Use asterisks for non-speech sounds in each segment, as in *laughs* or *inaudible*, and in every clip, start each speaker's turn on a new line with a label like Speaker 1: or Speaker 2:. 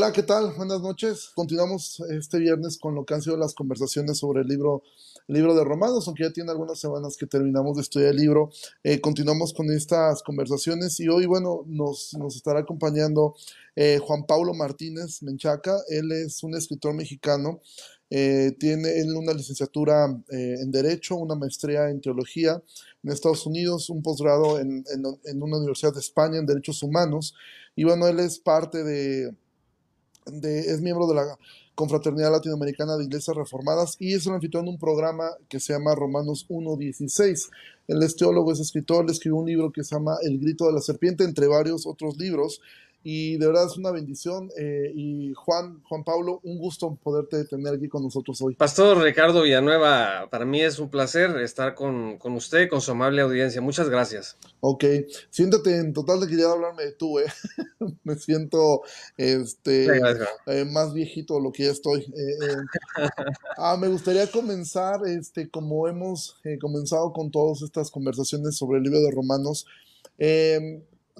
Speaker 1: Hola, ¿qué tal? Buenas noches. Continuamos este viernes con lo que han sido las conversaciones sobre el libro, libro de Romanos, aunque ya tiene algunas semanas que terminamos de estudiar el libro. Eh, continuamos con estas conversaciones y hoy, bueno, nos, nos estará acompañando eh, Juan Pablo Martínez Menchaca. Él es un escritor mexicano. Eh, tiene él una licenciatura en Derecho, una maestría en Teología en Estados Unidos, un posgrado en, en una universidad de España en Derechos Humanos. Y bueno, él es parte de es miembro de la Confraternidad Latinoamericana de Iglesias Reformadas y es un anfitrión de un programa que se llama Romanos 1.16. Él es teólogo, es escritor, le escribió un libro que se llama El Grito de la Serpiente, entre varios otros libros y de verdad es una bendición. Eh, y Juan, Juan Pablo, un gusto poderte tener aquí con nosotros hoy.
Speaker 2: Pastor Ricardo Villanueva, para mí es un placer estar con, con usted, con su amable audiencia. Muchas gracias.
Speaker 1: Ok, siéntate en total de que ya hablarme de tú, ¿eh? *laughs* Me siento este, eh, más viejito de lo que ya estoy. Eh, *laughs* ah, me gustaría comenzar, este, como hemos comenzado con todas estas conversaciones sobre el libro de Romanos.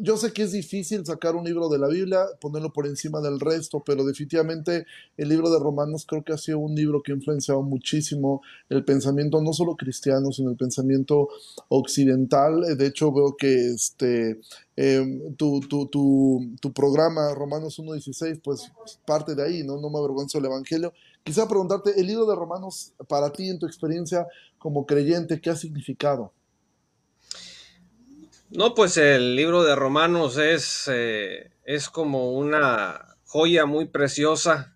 Speaker 1: Yo sé que es difícil sacar un libro de la Biblia, ponerlo por encima del resto, pero definitivamente el libro de Romanos creo que ha sido un libro que ha influenciado muchísimo el pensamiento, no solo cristiano, sino el pensamiento occidental. De hecho, veo que este, em, tu, tu, tu, tu, programa Romanos 1.16, pues parte de ahí, ¿no? No me avergüenzo el Evangelio. Quisiera preguntarte, el libro de Romanos, para ti, en tu experiencia como creyente, ¿qué ha significado?
Speaker 2: No, pues el libro de Romanos es, eh, es como una joya muy preciosa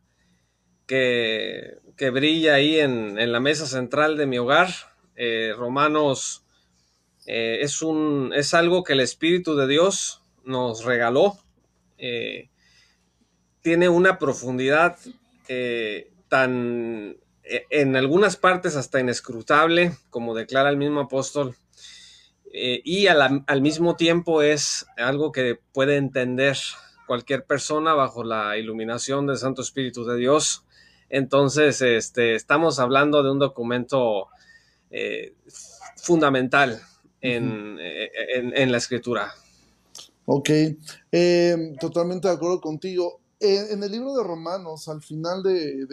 Speaker 2: que, que brilla ahí en, en, la mesa central de mi hogar. Eh, Romanos eh, es, un, es algo que el Espíritu de Dios nos regaló. tiene una profundidad tan, en algunas partes hasta inescrutable, como declara el mismo apóstol eh, y al, mismo tiempo es algo que puede entender cualquier persona bajo la iluminación del Santo Espíritu de Dios. Entonces, este, estamos hablando de un documento eh, fundamental eh, en, la escritura.
Speaker 1: Ok, totalmente de acuerdo contigo. en el libro de Romanos, al final del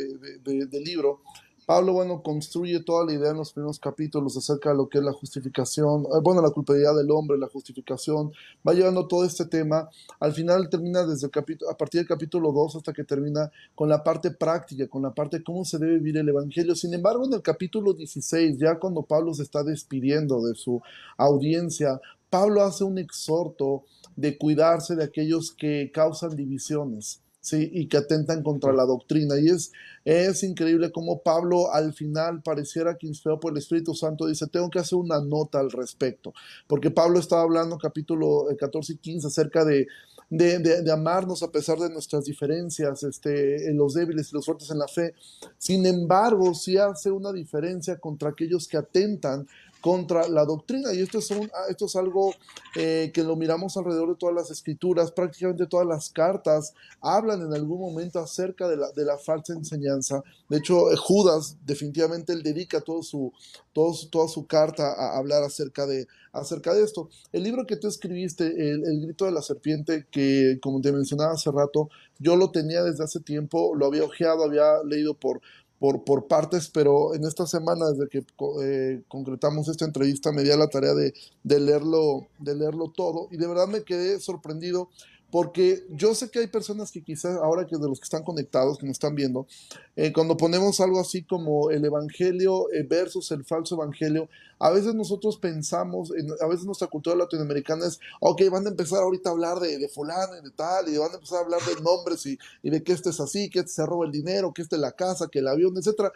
Speaker 1: libro, Pablo, bueno, construye toda la idea en los primeros capítulos acerca de lo que es la justificación, eh, bueno, la culpabilidad del hombre, la justificación, va llevando todo este tema. Al final termina desde el capítulo, a partir del capítulo 2 hasta que termina con la parte práctica, con la parte de cómo se debe vivir el Evangelio. Sin embargo, en el capítulo 16, ya cuando Pablo se está despidiendo de su audiencia, Pablo hace un exhorto de cuidarse de aquellos que causan divisiones ¿sí? y que atentan contra la doctrina. Y es, es increíble cómo Pablo al final pareciera que inspirado por el Espíritu Santo dice, tengo que hacer una nota al respecto, porque Pablo estaba hablando capítulo 14 eh, y 15 acerca de, de, de, amarnos a pesar de nuestras diferencias, este, en los débiles y los fuertes en la fe. Sin embargo, sí hace una diferencia contra aquellos que atentan contra la doctrina. Y esto es, ah, esto es algo eh, que lo miramos alrededor de todas las escrituras, prácticamente todas las cartas hablan en algún momento acerca de la, falsa enseñanza. De hecho, eh, Judas definitivamente él dedica todo su, toda su carta a hablar acerca de, acerca de esto. El libro que tú escribiste, el, el grito de la serpiente, que como te mencionaba hace rato, yo lo tenía desde hace tiempo, lo había ojeado, había leído por por, por partes, pero en esta semana, desde que eh, concretamos esta entrevista, me di a la tarea de, de, leerlo, de leerlo todo y de verdad me quedé sorprendido porque yo sé que hay personas que quizás ahora que de los que están conectados, que nos están viendo, eh, cuando ponemos algo así como el Evangelio eh, versus el falso Evangelio, a veces nosotros pensamos, a veces nuestra cultura latinoamericana es, ok, van a empezar ahorita a hablar de, de fulano y de tal, y van a empezar a hablar de nombres y, y de que este es así, que este se roba el dinero, que este es la casa, que el avión, etcétera.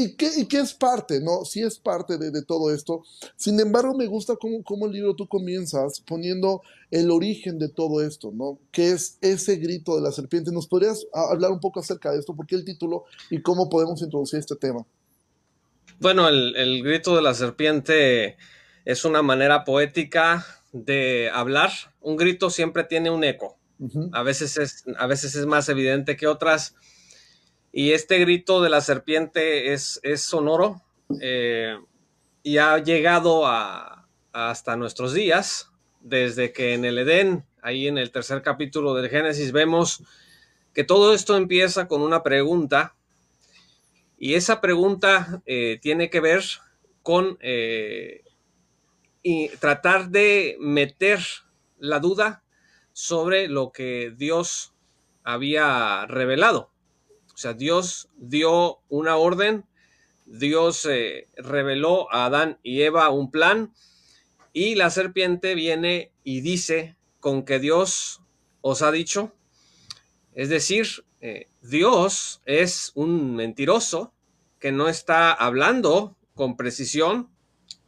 Speaker 1: ¿Y qué, y qué es parte? ¿no? Sí es parte de, de todo esto. Sin embargo, me gusta cómo, cómo, el libro tú comienzas poniendo el origen de todo esto, ¿no? Que es ese grito de la serpiente. ¿Nos podrías hablar un poco acerca de esto? ¿Por qué el título y cómo podemos introducir este tema?
Speaker 2: Bueno, el, el grito de la serpiente es una manera poética de hablar. Un grito siempre tiene un eco. Uh -huh. a, veces es, a veces es más evidente que otras y este grito de la serpiente es, sonoro eh, y ha llegado a, hasta nuestros días, desde que en el Edén, ahí en el tercer capítulo del Génesis, vemos que todo esto empieza con una pregunta y esa pregunta eh, tiene que ver con eh, y tratar de meter la duda sobre lo que Dios había revelado. O sea, Dios dio una orden, Dios eh, reveló a Adán y Eva un plan y la serpiente viene y dice con que Dios os ha dicho. Es decir, eh, Dios es un mentiroso que no está hablando con precisión.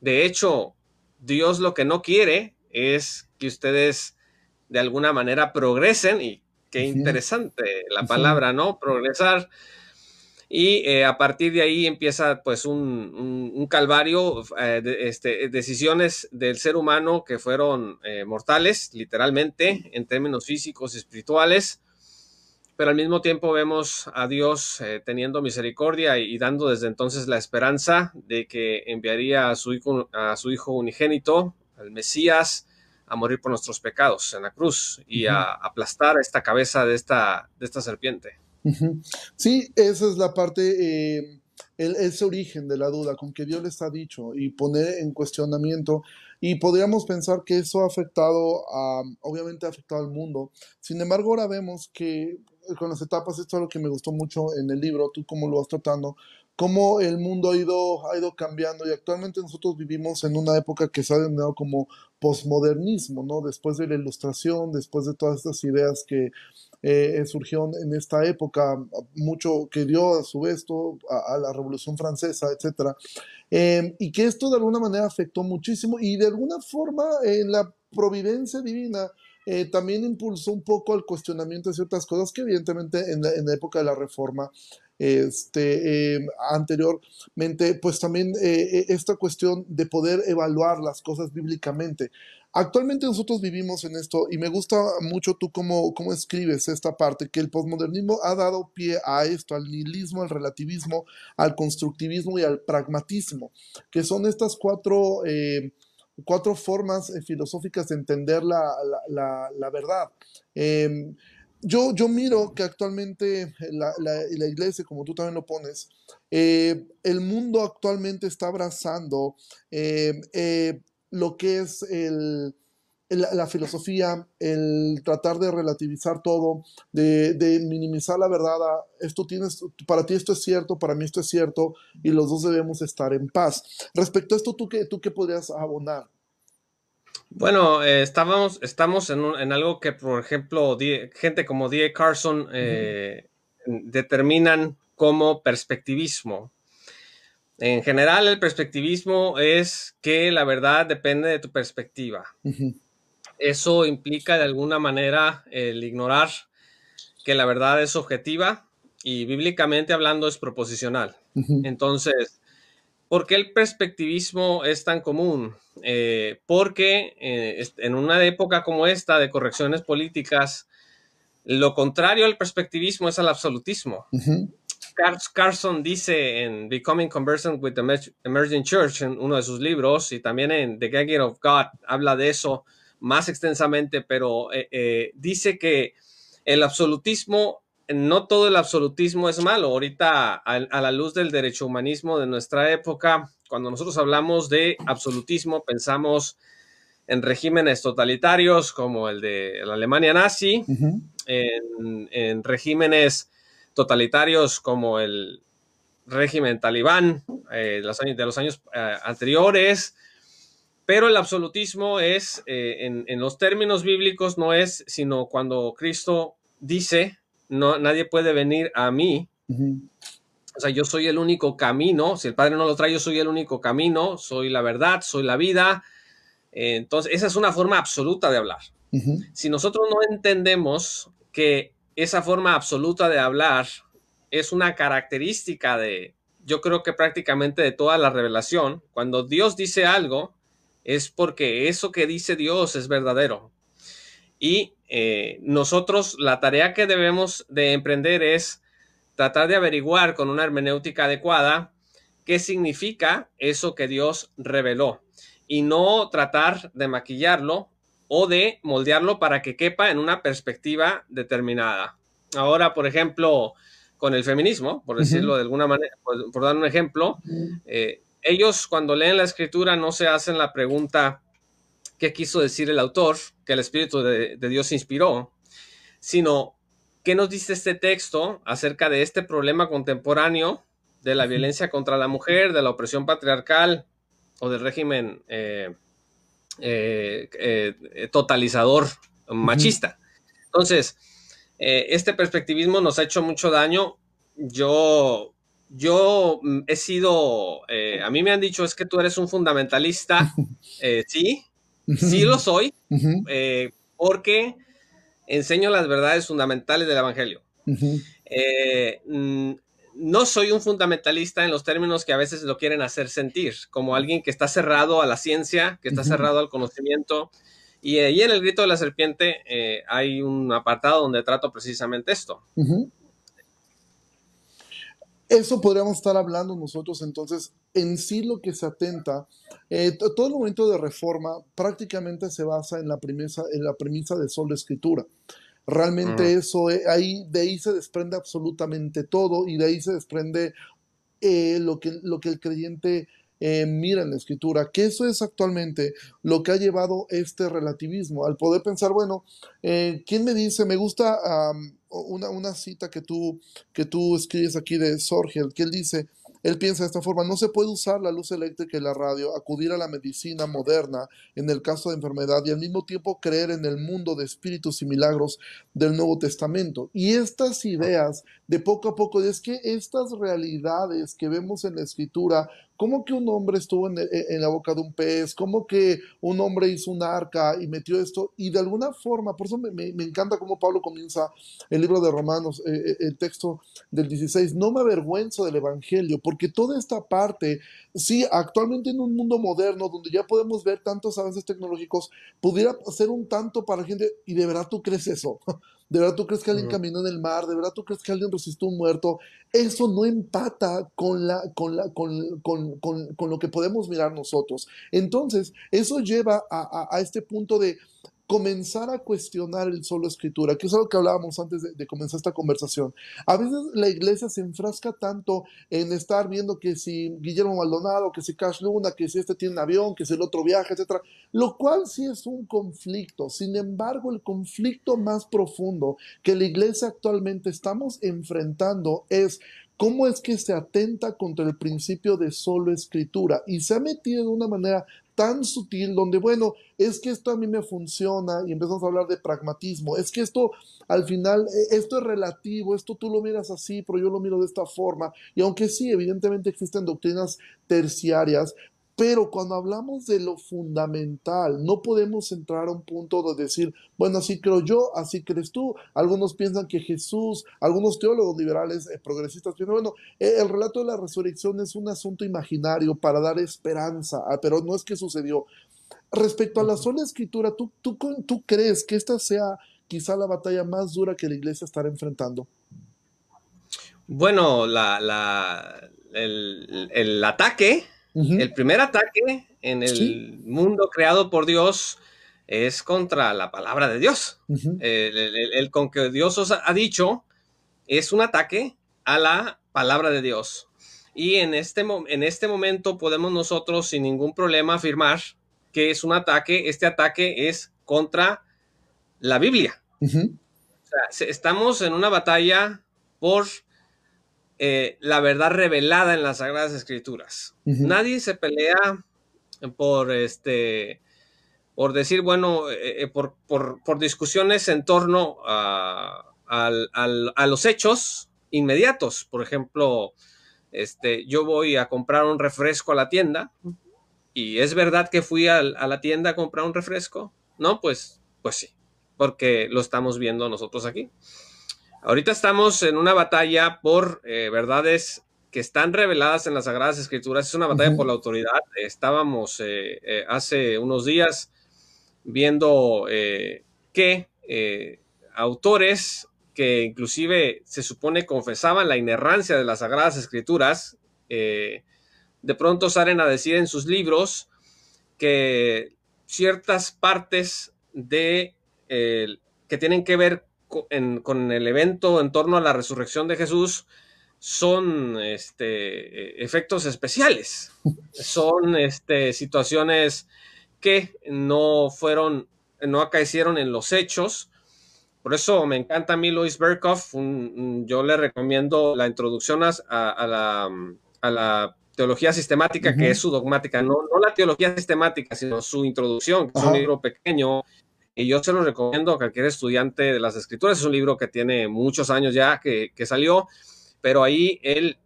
Speaker 2: De hecho, Dios lo que no quiere es que ustedes de alguna manera progresen y qué interesante la palabra, ¿no? Progresar. Y eh, a partir de ahí empieza pues un, calvario, eh, de, este, decisiones del ser humano que fueron eh, mortales, literalmente, en términos físicos y espirituales, pero al mismo tiempo vemos a Dios teniendo misericordia y, dando desde entonces la esperanza de que enviaría a su hijo, a su hijo unigénito, al Mesías, a morir por nuestros pecados en la cruz y a aplastar esta cabeza de esta, de esta serpiente.
Speaker 1: Sí, esa es la parte, eh, ese origen de la duda, con que Dios les ha dicho y poner en cuestionamiento. Y podríamos pensar que eso ha afectado, a, obviamente ha afectado al mundo. Sin embargo, ahora vemos que con las etapas, esto es lo que me gustó mucho en el libro, tú cómo lo vas tratando, cómo el mundo ha ido, ha ido cambiando y actualmente nosotros vivimos en una época que se ha denominado como posmodernismo, ¿no? Después de la ilustración, después de todas estas ideas que eh, surgieron en esta época, mucho que dio a su vez a, la Revolución Francesa, etc. Em, y que esto de alguna manera afectó muchísimo y de alguna forma en la providencia divina eh, también impulsó un poco al cuestionamiento de ciertas cosas que evidentemente en la, época de la Reforma este, em, anteriormente, pues también eh, esta cuestión de poder evaluar las cosas bíblicamente. Actualmente nosotros vivimos en esto y me gusta mucho tú cómo, cómo escribes esta parte, que el posmodernismo ha dado pie a esto, al nihilismo, al relativismo, al constructivismo y al pragmatismo, que son estas cuatro... Eh, cuatro formas eh, filosóficas de entender la, la, verdad. Em, yo, yo, miro que actualmente la, la, iglesia, como tú también lo pones, eh, el mundo actualmente está abrazando eh, lo que es el, la, filosofía, el tratar de relativizar todo, de, de, minimizar la verdad. esto tienes, para ti esto es cierto, para mí esto es cierto, y los dos debemos estar en paz. Respecto a esto, ¿tú qué, tú qué podrías abonar?
Speaker 2: Bueno, eh, estábamos, estamos en, en, algo que, por ejemplo, gente como D.A. Carson eh, determinan como perspectivismo. En general, el perspectivismo es que la verdad depende de tu perspectiva. Eso implica de alguna manera el ignorar que la verdad es objetiva y bíblicamente hablando es proposicional. Entonces, ¿por qué el perspectivismo es tan común? Eh, porque eh, en una época como esta de correcciones políticas, lo contrario al perspectivismo es al absolutismo. Carson dice en Becoming Conversant with the Emerging Church, en uno de sus libros, y también en The Gagging of God, habla de eso más extensamente, pero eh, eh, dice que el absolutismo, no todo el absolutismo es malo. Ahorita, a, a, la luz del derecho humanismo de nuestra época, cuando nosotros hablamos de absolutismo, pensamos en regímenes totalitarios como el de la Alemania nazi, en, en regímenes totalitarios como el régimen talibán eh, de los años eh, anteriores, pero el absolutismo es, eh, en, los términos bíblicos, no es sino cuando Cristo dice, no, nadie puede venir a mí. O sea, yo soy el único camino, si el Padre no lo trae, yo soy el único camino, soy la verdad, soy la vida. entonces, esa es una forma absoluta de hablar. Si nosotros no entendemos que esa forma absoluta de hablar es una característica de, yo creo que prácticamente de toda la revelación. Cuando Dios dice algo, es porque eso que dice Dios es verdadero. Y eh, nosotros la tarea que debemos de emprender es tratar de averiguar con una hermenéutica adecuada qué significa eso que Dios reveló. Y no tratar de maquillarlo o de moldearlo para que quepa en una perspectiva determinada. Ahora, por ejemplo, con el feminismo, por decirlo de alguna manera, por, dar un ejemplo, eh, ellos cuando leen la escritura no se hacen la pregunta qué quiso decir el autor, que el Espíritu de, Dios inspiró, sino qué nos dice este texto acerca de este problema contemporáneo de la violencia contra la mujer, de la opresión patriarcal o del régimen eh, eh, totalizador machista. Entonces, este perspectivismo nos ha hecho mucho daño. Yo yo he sido, eh, a mí me han dicho es que tú eres un fundamentalista, *laughs* eh, sí, sí lo soy, eh, porque enseño las verdades fundamentales del Evangelio. Mm, no soy un fundamentalista en los términos que a veces lo quieren hacer sentir, como alguien que está cerrado a la ciencia, que está cerrado al conocimiento. Y ahí en el grito de la serpiente hay un apartado donde trato precisamente esto.
Speaker 1: Eso podríamos estar hablando nosotros entonces, en sí lo que se atenta, eh, todo el momento de reforma prácticamente se basa en la premisa, en la premisa de solo escritura. Realmente eso, eh, ahí, de ahí se desprende absolutamente todo y de ahí se desprende eh, lo, que, lo que el creyente mira en la escritura, que eso es actualmente lo que ha llevado este relativismo, al poder pensar, bueno, ¿quién me dice, me gusta una, una cita que tú, que tú escribes aquí de Sorgel, que él dice, él piensa de esta forma, no se puede usar la luz eléctrica y la radio, acudir a la medicina moderna en el caso de enfermedad y al mismo tiempo creer en el mundo de espíritus y milagros del Nuevo Testamento. Y estas ideas de poco a poco, es que estas realidades que vemos en la escritura ¿Cómo que un hombre estuvo en, la boca de un pez? ¿Cómo que un hombre hizo un arca y metió esto? Y de alguna forma, por eso me, encanta cómo Pablo comienza el libro de Romanos, eh, eh, el texto del 16, no me avergüenzo del Evangelio, porque toda esta parte, sí, actualmente en un mundo moderno donde ya podemos ver tantos avances tecnológicos, pudiera ser un tanto para gente, y de verdad tú crees eso. *laughs* ¿De verdad tú crees que alguien caminó en el mar? ¿De verdad tú crees que alguien resistió un muerto? Eso no empata con, la, con, la, con, con, con lo que podemos mirar nosotros. Entonces, eso lleva a, a, a este punto de comenzar a cuestionar el solo escritura, que es algo que hablábamos antes de, comenzar esta conversación. A veces la iglesia se enfrasca tanto en estar viendo que si Guillermo Maldonado, que si Cash Luna, que si este tiene un avión, que si el otro viaja, etcétera, lo cual sí es un conflicto. Sin embargo, el conflicto más profundo que la iglesia actualmente estamos enfrentando es cómo es que se atenta contra el principio de solo escritura y se ha metido de una manera tan sutil donde, bueno, es que esto a mí me funciona y empezamos a hablar de pragmatismo, es que esto al final, e, esto es relativo, esto tú lo miras así, pero yo lo miro de esta forma. Y aunque sí, evidentemente existen doctrinas terciarias, pero cuando hablamos de lo fundamental, no podemos entrar a un punto de decir, bueno, así creo yo, así crees tú. Algunos piensan que Jesús, algunos teólogos liberales, eh, progresistas, piensan, bueno, eh, el relato de la resurrección es un asunto imaginario para dar esperanza, ah, pero no es que sucedió. Respecto a la sola escritura, ¿tú, tú, tú crees que esta sea quizá la batalla más dura que la iglesia estará enfrentando?
Speaker 2: Bueno, la, la, el, el ataque el primer ataque en el mundo creado por Dios es contra la palabra de Dios. el, con que Dios os ha dicho es un ataque a la palabra de Dios. Y en este, en este momento podemos nosotros sin ningún problema afirmar que es un ataque, este ataque es contra la Biblia. estamos en una batalla por eh, la verdad revelada en las Sagradas Escrituras. Nadie se pelea por este por decir, bueno, eh, eh, por, discusiones en torno a, los hechos inmediatos. Por ejemplo, este, yo voy a comprar un refresco a la tienda y es verdad que fui a, a, la tienda a comprar un refresco. No, pues, pues sí, porque lo estamos viendo nosotros aquí. Ahorita estamos en una batalla por eh, verdades que están reveladas en las Sagradas Escrituras. Es una batalla por la autoridad. Estábamos eh, eh, hace unos días viendo que autores que inclusive se supone confesaban la inerrancia de las Sagradas Escrituras, de pronto salen a decir en sus libros que ciertas partes de que tienen que ver con el evento en torno a la resurrección de Jesús son este, efectos especiales, *laughs* son este, situaciones que no fueron, no acaecieron en los hechos. Por eso me encanta a mí Luis Berkhoff. yo le recomiendo la introducción a, la, teología sistemática, que es su dogmática, no, no la teología sistemática, sino su introducción, que es un libro pequeño. Y yo se lo recomiendo a cualquier estudiante de las escrituras. Es un libro que tiene muchos años ya que, salió, pero ahí él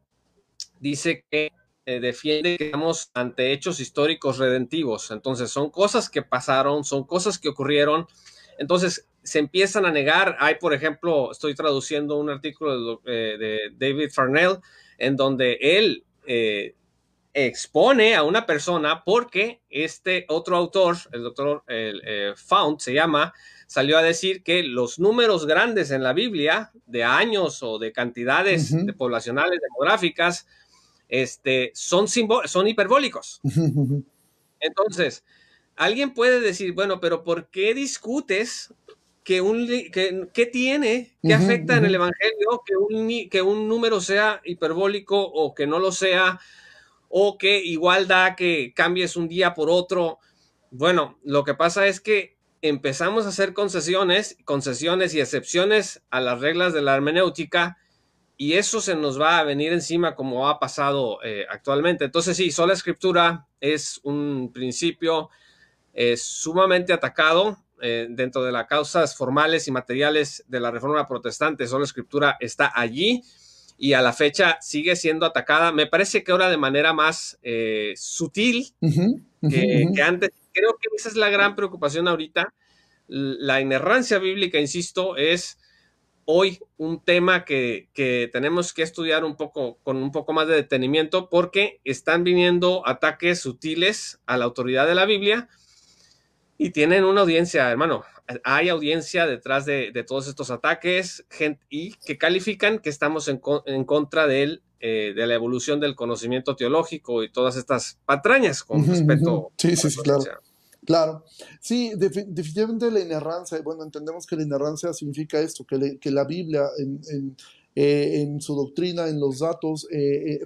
Speaker 2: dice que eh, defiende que estamos ante hechos históricos redentivos. Entonces, son cosas que pasaron, son cosas que ocurrieron. Entonces, se empiezan a negar. Hay, por ejemplo, estoy traduciendo un artículo de, eh, David Farnell, en donde él eh, expone a una persona porque este otro autor, el doctor el, Fount, se llama, salió a decir que los números grandes en la Biblia, de años o de cantidades de poblacionales demográficas, este, son, son hiperbólicos. *laughs* Entonces, alguien puede decir, bueno, pero ¿por qué discutes que un que, tiene, que afecta en el Evangelio que un, que un número sea hiperbólico o que no lo sea, o que igual da que cambies un día por otro? Bueno, lo que pasa es que empezamos a hacer concesiones, concesiones y excepciones a las reglas de la hermenéutica y eso se nos va a venir encima como ha pasado eh, actualmente. Entonces sí, sola escritura es un principio eh, sumamente atacado eh, dentro de las causas formales y materiales de la reforma protestante. Sola escritura está allí y a la fecha sigue siendo atacada. Me parece que ahora de manera más sutil que, que antes. Creo que esa es la gran preocupación ahorita. La inerrancia bíblica, insisto, es hoy un tema que, tenemos que estudiar un poco con un poco más de detenimiento porque están viniendo ataques sutiles a la autoridad de la Biblia y tienen una audiencia, hermano. Hay audiencia detrás de, todos estos ataques gente, y que califican que estamos en, contra de, eh, de la evolución del conocimiento teológico y todas estas patrañas con respecto
Speaker 1: sí, sí, sí, claro. Claro, sí, definitivamente la inerrancia, bueno, entendemos que la inerrancia significa esto, que, que la Biblia en, eh, en, su doctrina, en los datos, eh,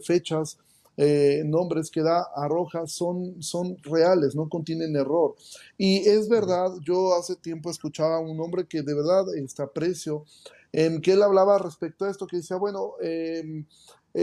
Speaker 1: eh, nombres que da, arroja, son, son reales, no contienen error. Y es verdad, yo hace tiempo escuchaba a un hombre que de verdad este, aprecio, em, que él hablaba respecto a esto, que decía, bueno, em,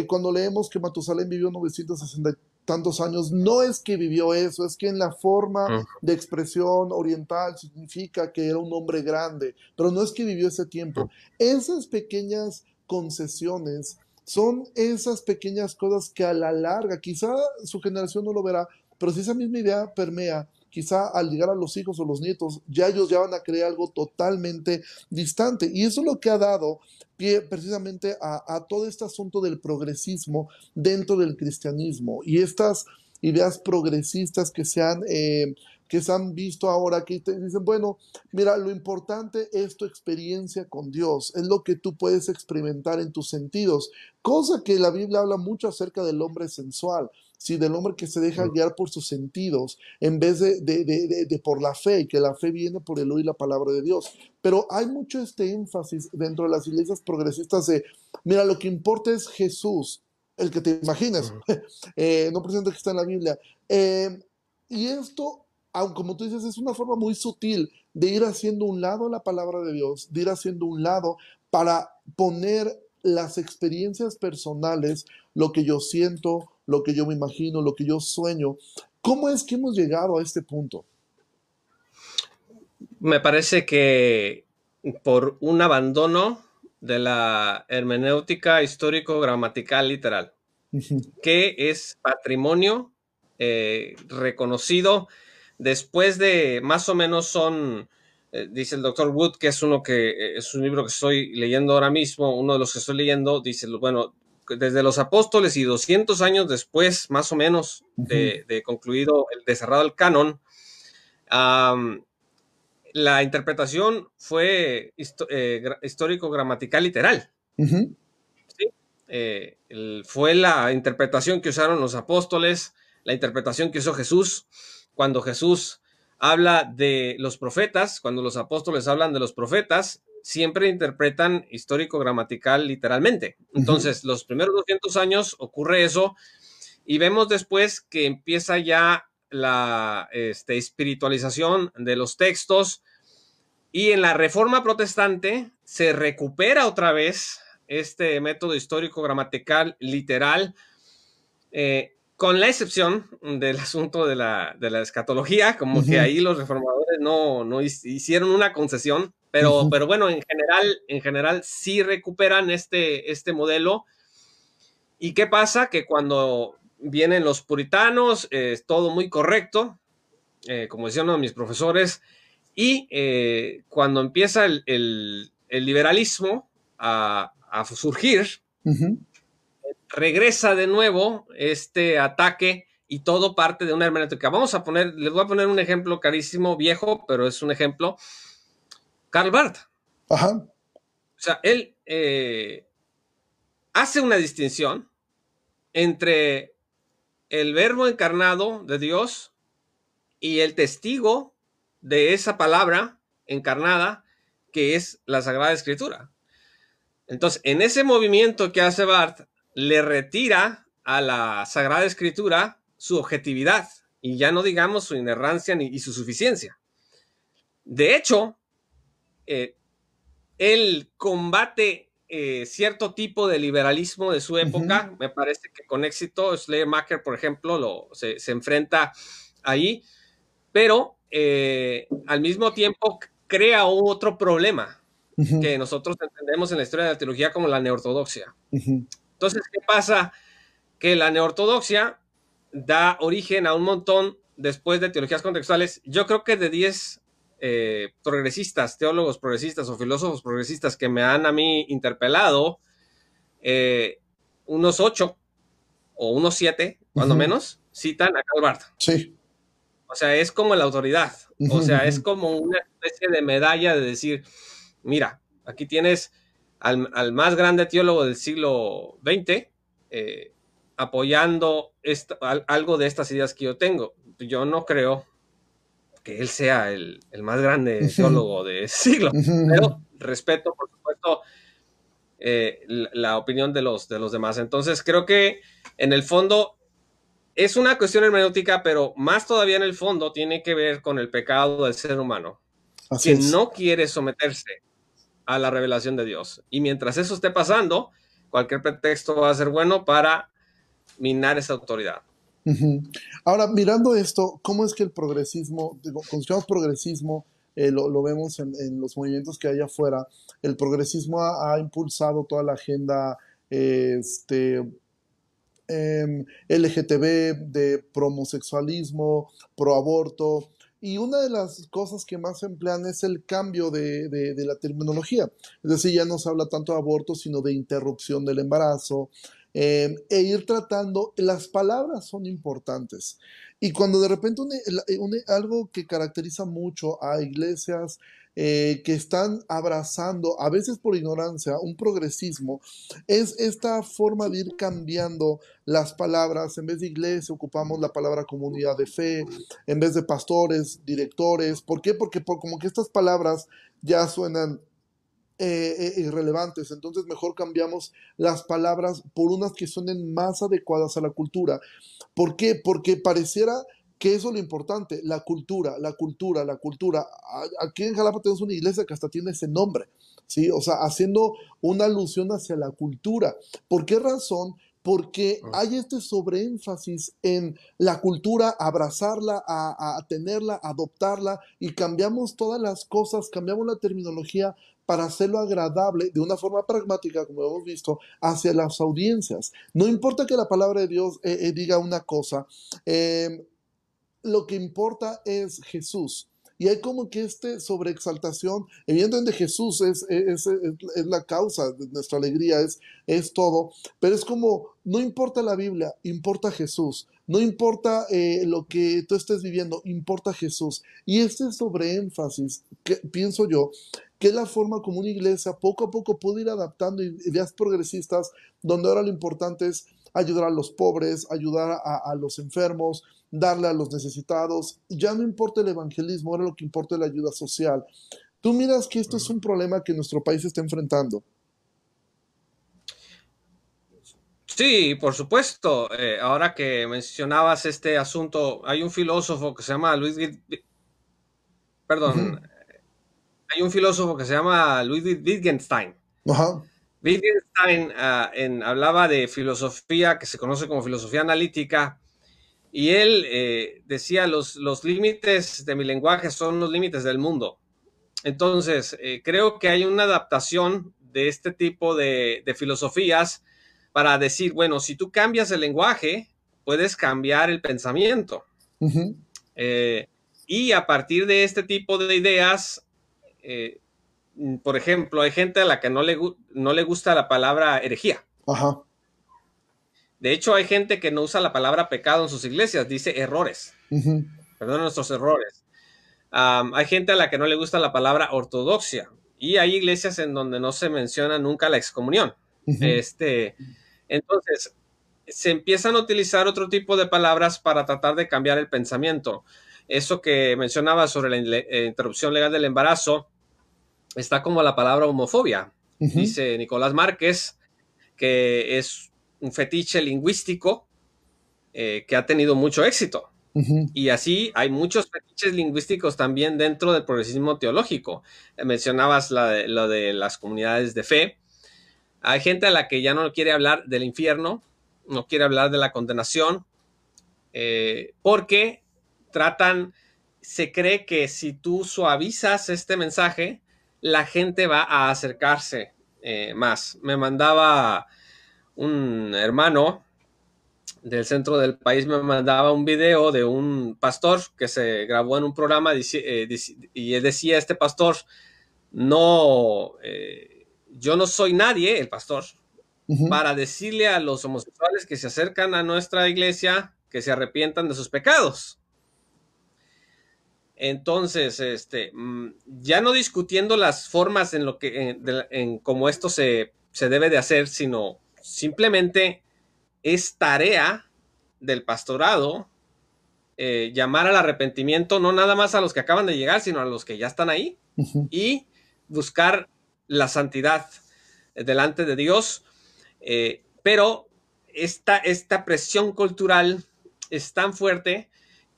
Speaker 1: cuando leemos que Matusalén vivió 960 tantos años, no es que vivió eso, es que en la forma de expresión oriental significa que era un hombre grande, pero no es que vivió ese tiempo. Esas pequeñas concesiones son esas pequeñas cosas que a la larga, quizá su generación no lo verá, pero si esa misma idea permea, quizá al llegar a los hijos o los nietos, ya ellos ya van a crear algo totalmente distante. Y eso es lo que ha dado pie precisamente a, todo este asunto del progresismo dentro del cristianismo y estas ideas progresistas que se han, eh, que se han visto ahora, que te dicen, bueno, mira, lo importante es tu experiencia con Dios, es lo que tú puedes experimentar en tus sentidos, cosa que la Biblia habla mucho acerca del hombre sensual. ¿sí? del hombre que se deja guiar por sus sentidos en vez de, de, por la fe, y que la fe viene por el oír la palabra de Dios. Pero hay mucho este énfasis dentro de las iglesias progresistas de, mira, lo que importa es Jesús, el que te imaginas, *laughs* eh, no presente que está en la Biblia. Eh, y esto, aunque como tú dices, es una forma muy sutil de ir haciendo un lado la palabra de Dios, de ir haciendo un lado para poner las experiencias personales, lo que yo siento, lo que yo me imagino, lo que yo sueño. ¿Cómo es que hemos llegado a este punto?
Speaker 2: Me parece que por un abandono de la hermenéutica histórico-gramatical literal, que es patrimonio eh, reconocido después de más o menos son, eh, dice el doctor Wood, que es uno que eh, es un libro que estoy leyendo ahora mismo, uno de los que estoy leyendo, dice, bueno, desde los apóstoles y 200 años después, más o menos, de, concluido, el, de cerrado el canon, la interpretación fue eh, histórico-gramatical literal. Eh, fue la interpretación que usaron los apóstoles, la interpretación que usó Jesús cuando Jesús habla de los profetas, cuando los apóstoles hablan de los profetas, siempre interpretan histórico-gramatical literalmente. Entonces, los primeros 200 años ocurre eso y vemos después que empieza ya la este, espiritualización de los textos y en la Reforma Protestante se recupera otra vez este método histórico-gramatical literal. Eh, con la excepción del *laughs* asunto de la, escatología, como que ahí los reformadores no, no hicieron una concesión, pero, pero bueno, en general, en general sí recuperan este, este modelo. ¿Y qué pasa? Que cuando vienen los puritanos, es todo muy correcto, eh, como decían uno de mis profesores, y eh, cuando empieza el, liberalismo a, surgir, regresa de nuevo este ataque y todo parte de una hermenéutica. Vamos a poner, les voy a poner un ejemplo carísimo, viejo, pero es un ejemplo. Karl Barth. Ajá. O sea, él eh, hace una distinción entre el verbo encarnado de Dios y el testigo de esa palabra encarnada que es la Sagrada Escritura. Entonces, en ese movimiento que hace Barth, le retira a la Sagrada Escritura su objetividad y ya no digamos su inerrancia ni, y su suficiencia. De hecho, eh, él combate eh, cierto tipo de liberalismo de su época, me parece que con éxito, Schleiermacher, por ejemplo, lo, se, enfrenta ahí, pero eh, al mismo tiempo crea otro problema que nosotros entendemos en la historia de la teología como la neortodoxia. Entonces, ¿qué pasa? Que la neortodoxia da origen a un montón después de teologías contextuales. Yo creo que de 10 eh, progresistas, teólogos progresistas o filósofos progresistas que me han a mí interpelado, eh, unos 8 o unos 7, cuando menos, citan a Calvart. Sí. O sea, es como la autoridad. O sea, es como una especie de medalla de decir, mira, aquí tienes al, más grande teólogo del siglo XX, eh, apoyando algo de estas ideas que yo tengo. Yo no creo que él sea el, más grande teólogo de siglo, pero respeto, por supuesto, eh, la, opinión de los, de los demás. Entonces, creo que en el fondo es una cuestión hermenéutica, pero más todavía en el fondo tiene que ver con el pecado del ser humano, que no quiere someterse a la revelación de Dios. Y mientras eso esté pasando, cualquier pretexto va a ser bueno para minar esa autoridad.
Speaker 1: Ahora, mirando esto, ¿cómo es que el progresismo, digo, progresismo, eh, lo, vemos en, los movimientos que hay afuera, el progresismo ha, impulsado toda la agenda este, em, LGTB, de promosexualismo, proaborto, y una de las cosas que más se emplean es el cambio de, la terminología. Es decir, ya no se habla tanto de aborto, sino de interrupción del embarazo. Eh, e ir tratando, las palabras son importantes. Y cuando de repente algo que caracteriza mucho a iglesias eh, que están abrazando, a veces por ignorancia, un progresismo, es esta forma de ir cambiando las palabras. En vez de iglesia ocupamos la palabra comunidad de fe, en vez de pastores, directores. ¿Por qué? Porque por, como que estas palabras ya suenan eh, eh, irrelevantes. Entonces mejor cambiamos las palabras por unas que suenen más adecuadas a la cultura. ¿Por qué? Porque pareciera que eso es lo importante, la cultura, la cultura, la cultura. Aquí en Jalapa tenemos una iglesia que hasta tiene ese nombre, ¿sí? O sea, haciendo una alusión hacia la cultura. ¿Por qué razón? Porque ah. hay este sobreénfasis en la cultura, abrazarla, a, a tenerla, adoptarla, y cambiamos todas las cosas, cambiamos la terminología para hacerlo agradable de una forma pragmática, como hemos visto, hacia las audiencias. No importa que la palabra de Dios eh, eh, diga una cosa, eh, lo que importa es Jesús. Y hay como que este sobreexaltación, evidentemente Jesús es, es, es, la causa de nuestra alegría, es, es todo, pero es como, no importa la Biblia, importa Jesús, no importa eh, lo que tú estés viviendo, importa Jesús. Y este sobreénfasis, que, pienso yo, que es la forma como una iglesia poco a poco puede ir adaptando ideas progresistas, donde ahora lo importante es ayudar a los pobres, ayudar a, los enfermos, darle a los necesitados. Ya no importa el evangelismo, ahora lo que importa es la ayuda social. ¿Tú miras que esto es un problema que nuestro país está enfrentando?
Speaker 2: Sí, por supuesto. Eh, ahora que mencionabas este asunto, hay un filósofo que se llama Luis... Perdón, hay un filósofo que se llama Ludwig Wittgenstein. Wittgenstein ah, hablaba de filosofía que se conoce como filosofía analítica y él eh, decía los, los límites de mi lenguaje son los límites del mundo. Entonces, eh, creo que hay una adaptación de este tipo de, filosofías para decir, bueno, si tú cambias el lenguaje, puedes cambiar el pensamiento. Eh, y a partir de este tipo de ideas, eh, por ejemplo, hay gente a la que no le, no le gusta la palabra herejía. Ajá. De hecho, hay gente que no usa la palabra pecado en sus iglesias, dice errores. Perdón, nuestros errores. hay gente a la que no le gusta la palabra ortodoxia. Y hay iglesias en donde no se menciona nunca la excomunión. este, entonces, se empiezan a utilizar otro tipo de palabras para tratar de cambiar el pensamiento. Eso que mencionaba sobre la eh, interrupción legal del embarazo, está como la palabra homofobia. Dice Nicolás Márquez que es un fetiche lingüístico eh, que ha tenido mucho éxito. Y así hay muchos fetiches lingüísticos también dentro del progresismo teológico. Eh, mencionabas lo de las comunidades de fe. Hay gente a la que ya no quiere hablar del infierno, no quiere hablar de la condenación, eh, porque tratan, se cree que si tú suavizas este mensaje, la gente va a acercarse eh, más. Me mandaba un hermano del centro del país, me mandaba un video de un pastor que se grabó en un programa eh, y decía este pastor, no, eh, yo no soy nadie, el pastor, para decirle a los homosexuales que se acercan a nuestra iglesia que se arrepientan de sus pecados. Entonces, este, mm, ya no discutiendo las formas en lo que, en, cómo esto se, debe de hacer, sino simplemente es tarea del pastorado eh, llamar al arrepentimiento, no nada más a los que acaban de llegar, sino a los que ya están ahí, y buscar la santidad delante de Dios. Eh, pero esta, esta, presión cultural es tan fuerte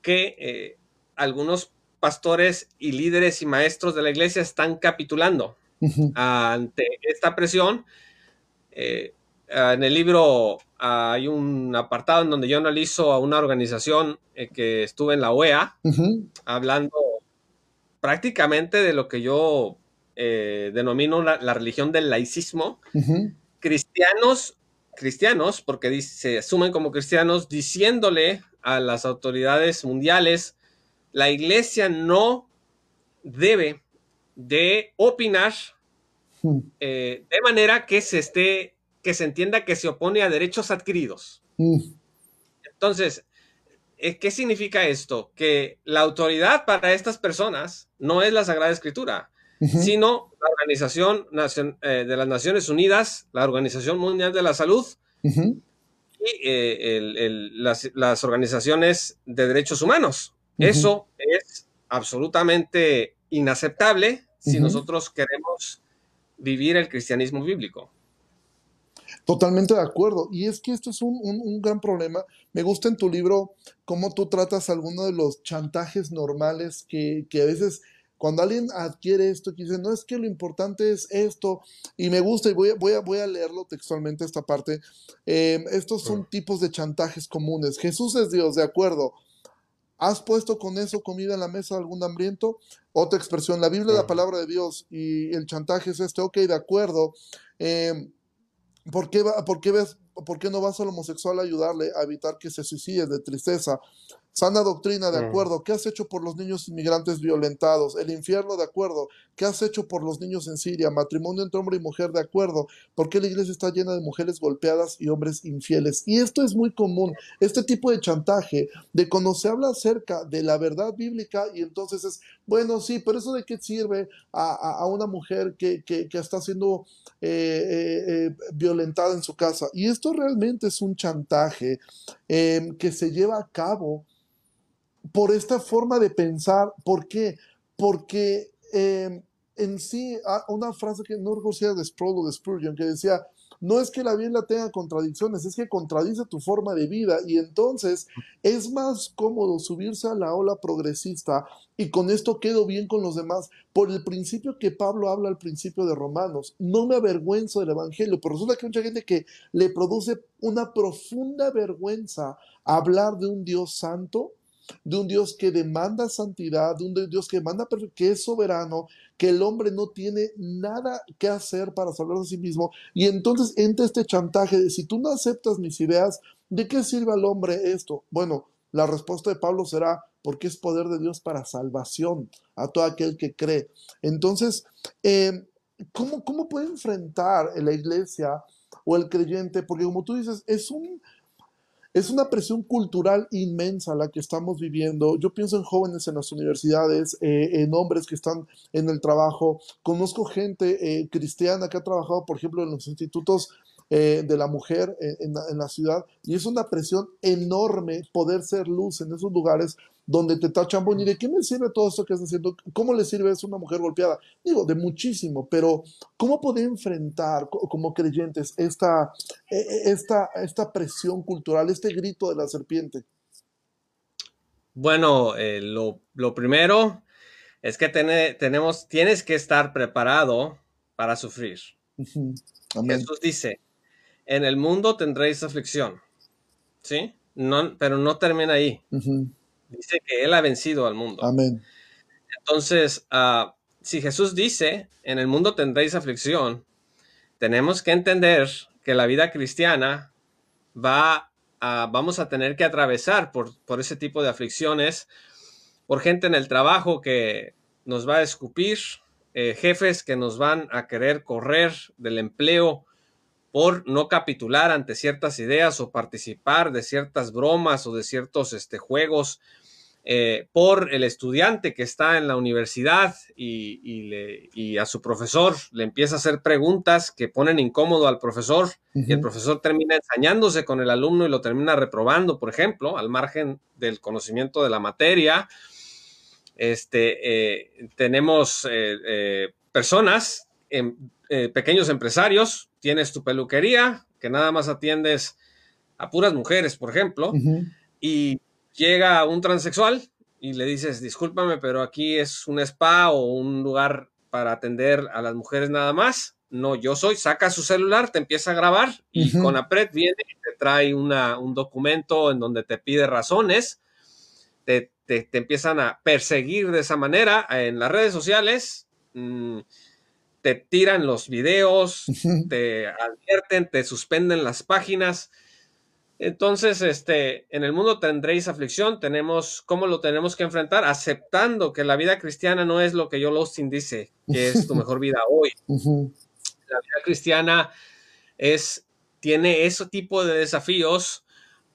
Speaker 2: que eh, algunos pastores y líderes y maestros de la iglesia están capitulando ante esta presión. Eh, en el libro hay un apartado en donde yo analizo a una organización eh, que estuve en la OEA, hablando prácticamente de lo que yo eh, denomino la, religión del laicismo. Cristianos, cristianos, porque se asumen como cristianos, diciéndole a las autoridades mundiales la iglesia no debe de opinar eh, de manera que se esté, que se entienda que se opone a derechos adquiridos. Hmm. Entonces, eh, ¿qué significa esto? Que la autoridad para estas personas no es la Sagrada Escritura, sino la Organización eh, de las Naciones Unidas, la Organización Mundial de la Salud y las organizaciones de derechos humanos. Eso es absolutamente inaceptable si nosotros queremos vivir el cristianismo bíblico.
Speaker 1: Totalmente de acuerdo. Y es que esto es un, gran problema. Me gusta en tu libro cómo tú tratas algunos de los chantajes normales que, a veces cuando alguien adquiere esto, que dice, no es que lo importante es esto, y me gusta, y voy a, voy a, voy a leerlo textualmente esta parte, eh, estos son tipos de chantajes comunes. Jesús es Dios, de acuerdo, ¿Has puesto con eso comida en la mesa de algún hambriento? Otra expresión, la Biblia es la palabra de Dios y el chantaje es este, ok, de acuerdo. Eh, ¿por, qué ¿Por qué ves ¿por qué no vas al homosexual a ayudarle a evitar que se suicide de tristeza? Sana doctrina, de acuerdo. ¿Qué has hecho por los niños inmigrantes violentados? El infierno, de acuerdo. ¿Qué has hecho por los niños en Siria? Matrimonio entre hombre y mujer, de acuerdo. ¿Por qué la iglesia está llena de mujeres golpeadas y hombres infieles? Y esto es muy común, este tipo de chantaje, de cuando se habla acerca de la verdad bíblica y entonces es, bueno, sí, pero eso de qué sirve a, una mujer que, está siendo eh, eh, eh, violentada en su casa. Y esto realmente es un chantaje que se lleva a cabo por esta forma de pensar. ¿Por qué? Porque em, en sí, una frase que no recuerdo de Sproul o de Spurgeon, que decía, no es que la Biblia tenga contradicciones, es que contradice tu forma de vida y entonces es más cómodo subirse a la ola progresista y con esto quedo bien con los demás por el principio que Pablo habla al principio de Romanos. No me avergüenzo del Evangelio, pero resulta que hay mucha gente que le produce una profunda vergüenza hablar de un Dios santo de un Dios que demanda santidad, de un Dios que demanda que es soberano, que el hombre no tiene nada que hacer para salvarse a sí mismo. Y entonces entra este chantaje de si tú no aceptas mis ideas, ¿de qué sirve al hombre esto? Bueno, la respuesta de Pablo será porque es poder de Dios para salvación a todo aquel que cree. Entonces, eh, ¿cómo, ¿cómo puede enfrentar la iglesia o el creyente? Porque como tú dices, es un es una presión cultural inmensa la que estamos viviendo. Yo pienso en jóvenes en las universidades, eh, en hombres que están en el trabajo. Conozco gente eh, cristiana que ha trabajado, por ejemplo, en los institutos eh, de la mujer en, la, ciudad y es una presión enorme poder ser luz en esos lugares donde te tachan, ¿y de qué me sirve todo esto que estás haciendo? ¿Cómo le sirve eso a una mujer golpeada? Digo, de muchísimo, pero ¿cómo poder enfrentar como creyentes esta, e, e, esta, esta presión cultural, este grito de la serpiente?
Speaker 2: Bueno, eh, lo, primero es que tenemos, tienes que estar preparado para sufrir. Jesús dice, en el mundo tendréis aflicción. ¿Sí? No, pero no termina ahí. Dice que Él ha vencido al mundo.
Speaker 1: Amén.
Speaker 2: Entonces, ah, si Jesús dice, en el mundo tendréis aflicción, tenemos que entender que la vida cristiana va a, vamos a tener que atravesar por, por ese tipo de aflicciones, por gente en el trabajo que nos va a escupir, eh, jefes que nos van a querer correr del empleo por no capitular ante ciertas ideas o participar de ciertas bromas o de ciertos este, juegos, eh, por el estudiante que está en la universidad y, a su profesor le empieza a hacer preguntas que ponen incómodo al profesor y el profesor termina ensañándose con el alumno y lo termina reprobando, por ejemplo, al margen del conocimiento de la materia. Este, eh, tenemos eh, personas, em, pequeños empresarios tienes tu peluquería, que nada más atiendes a puras mujeres, por ejemplo, y llega un transexual y le dices, discúlpame, pero aquí es un spa o un lugar para atender a las mujeres nada más. No, yo soy, saca su celular, te empieza a grabar y con APRED viene y te trae una, un documento en donde te pide razones, te, te, empiezan a perseguir de esa manera en las redes sociales. Mm, te tiran los videos, *laughs* te advierten, te suspenden las páginas. Entonces, este, en el mundo tendréis aflicción, tenemos, ¿cómo lo tenemos que enfrentar? Aceptando que la vida cristiana no es lo que yo Austin dice, que es tu *laughs* mejor vida hoy. La vida cristiana es, tiene ese tipo de desafíos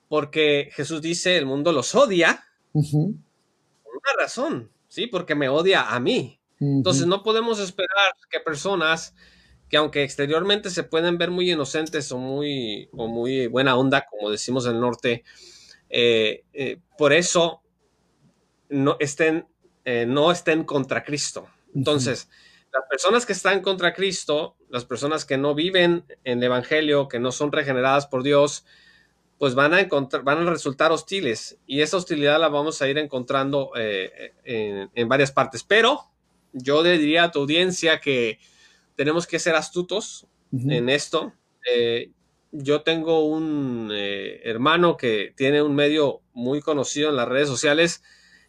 Speaker 2: porque Jesús dice, el mundo los odia por una razón, ¿sí? Porque me odia a mí. Entonces no podemos esperar que personas que aunque exteriormente se pueden ver muy inocentes o muy, o muy buena onda, como decimos en el norte, eh, eh, por eso no estén, eh, no estén contra Cristo. Entonces, las personas que están contra Cristo, las personas que no viven en el Evangelio, que no son regeneradas por Dios, pues van a encontrar, van a resultar hostiles. Y esa hostilidad la vamos a ir encontrando en, en varias partes. Pero yo le diría a tu audiencia que tenemos que ser astutos en esto. Eh, yo tengo un eh, hermano que tiene un medio muy conocido en las redes sociales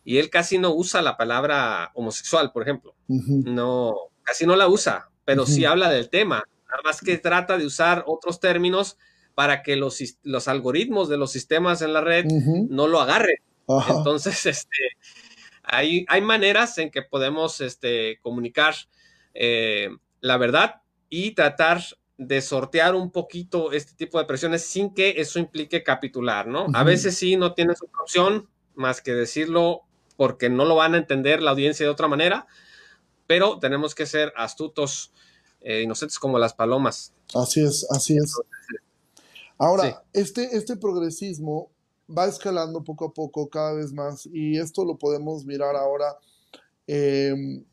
Speaker 2: y él casi no usa la palabra homosexual, por ejemplo. No, casi no la usa, pero sí habla del tema. Nada más que trata de usar otros términos para que los, los algoritmos de los sistemas en la red no lo agarren. Entonces, *laughs* este, hay, maneras en que podemos este, comunicar eh, la verdad y tratar de sortear un poquito este tipo de presiones sin que eso implique capitular, ¿no? A veces sí no tienes otra opción más que decirlo porque no lo van a entender la audiencia de otra manera, pero tenemos que ser astutos, eh, inocentes como las palomas.
Speaker 1: Así es, así es. Ahora, este, este progresismo va escalando poco a poco cada vez más y esto lo podemos mirar ahora em,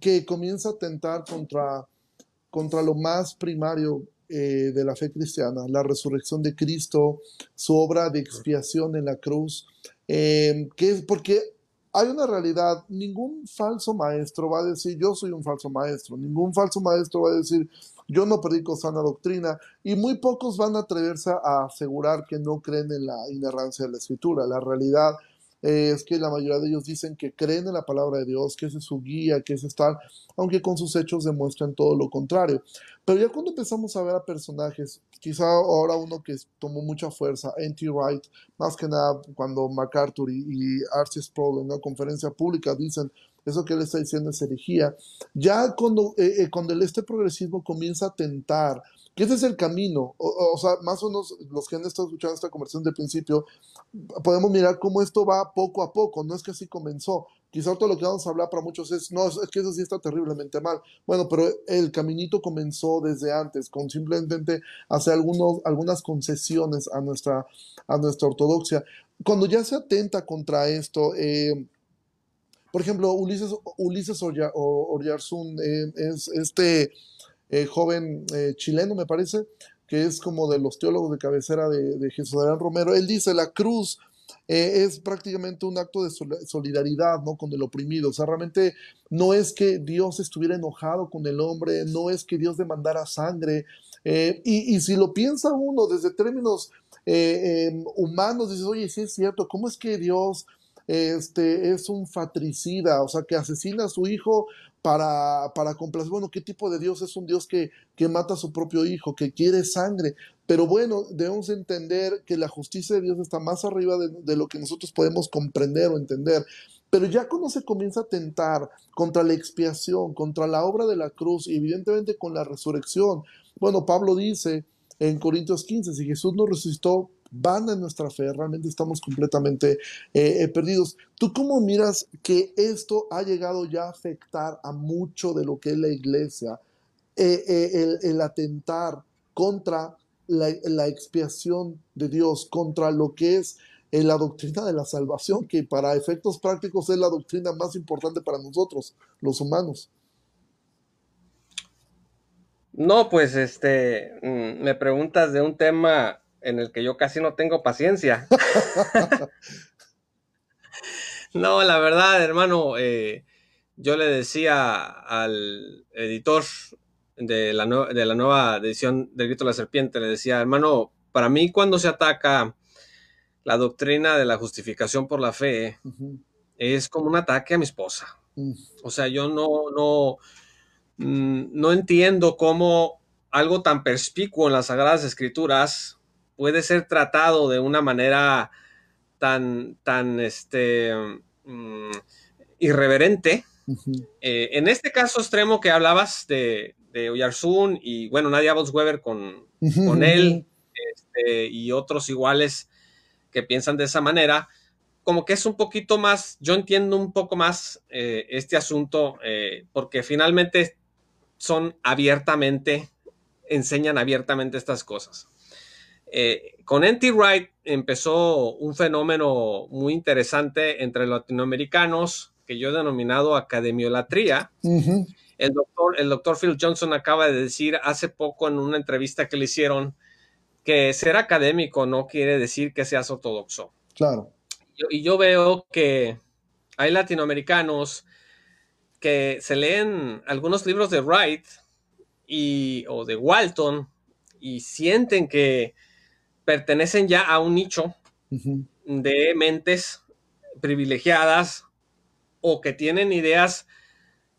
Speaker 1: que comienza a atentar contra, contra lo más primario eh, de la fe cristiana, la resurrección de Cristo, su obra de expiación en la cruz, eh, que es porque hay una realidad, ningún falso maestro va a decir yo soy un falso maestro, ningún falso maestro va a decir yo no predico sana doctrina y muy pocos van a atreverse a asegurar que no creen en la inerrancia de la escritura. La realidad es que la mayoría de ellos dicen que creen en la palabra de Dios, que es su guía, que es tal, aunque con sus hechos demuestran todo lo contrario. Pero ya cuando empezamos a ver a personajes, quizá ahora uno que tomó mucha fuerza, N.T. Wright, más que nada cuando MacArthur y, y Archie Sproul en una conferencia pública dicen, eso que él está diciendo es herejía, ya cuando, eh, eh, cuando este progresismo comienza a tentar que ese es el camino. O, sea, más o menos los que han estado escuchando esta conversación de principio, podemos mirar cómo esto va poco a poco, no es que así comenzó. Quizá todo lo que vamos a hablar para muchos es, no, es que eso sí está terriblemente mal. Bueno, pero el caminito comenzó desde antes, con simplemente hacer algunos, algunas concesiones a nuestra, a nuestra ortodoxia. Cuando ya se atenta contra esto, eh, por ejemplo, Ulises, Ulises eh, es este eh, joven eh, chileno, me parece, que es como de los teólogos de cabecera de, de Jesús Adrián Romero. Él dice, la cruz es prácticamente un acto de solidaridad ¿no? con el oprimido. O sea, realmente no es que Dios estuviera enojado con el hombre, no es que Dios demandara sangre. y, si lo piensa uno desde términos humanos, dices, oye, sí es cierto, ¿cómo es que Dios este, es un fatricida, o sea, que asesina a su hijo para, para complacer. Bueno, ¿qué tipo de Dios es un Dios que, que mata a su propio hijo, que quiere sangre? Pero bueno, debemos entender que la justicia de Dios está más arriba de, lo que nosotros podemos comprender o entender. Pero ya cuando se comienza a tentar contra la expiación, contra la obra de la cruz y evidentemente con la resurrección, bueno, Pablo dice en Corintios 15, si Jesús nos resucitó, van en nuestra fe, realmente estamos completamente eh, eh, perdidos. ¿Tú cómo miras que esto ha llegado ya a afectar a mucho de lo que es la iglesia? Eh, el, atentar contra la, expiación de Dios, contra lo que es la doctrina de la salvación, que para efectos prácticos es la doctrina más importante para nosotros, los humanos.
Speaker 2: No, pues este, mm, me preguntas de un tema en el que yo casi no tengo paciencia. *laughs* no, la verdad, hermano, eh, yo le decía al editor de la, de la nueva edición del Grito de la Serpiente, le decía, hermano, para mí cuando se ataca la doctrina de la justificación por la fe, es como un ataque a mi esposa. Mm. O sea, yo no, no, mm, no entiendo cómo algo tan perspicuo en las Sagradas Escrituras puede ser tratado de una manera tan, tan este, mm, irreverente. Eh, en este caso extremo que hablabas de, de Oyarzún y bueno, Nadia Weber con, con él este, y otros iguales que piensan de esa manera, como que es un poquito más, yo entiendo un poco más eh, este asunto eh, porque finalmente son abiertamente, enseñan abiertamente estas cosas. Eh, con N.T. Wright empezó un fenómeno muy interesante entre latinoamericanos que yo he denominado academiolatría. el, doctor, el doctor Phil Johnson acaba de decir hace poco en una entrevista que le hicieron que ser académico no quiere decir que seas ortodoxo.
Speaker 1: Claro.
Speaker 2: y yo veo que hay latinoamericanos que se leen algunos libros de Wright y, o de Walton y sienten que pertenecen ya a un nicho de mentes privilegiadas o que tienen ideas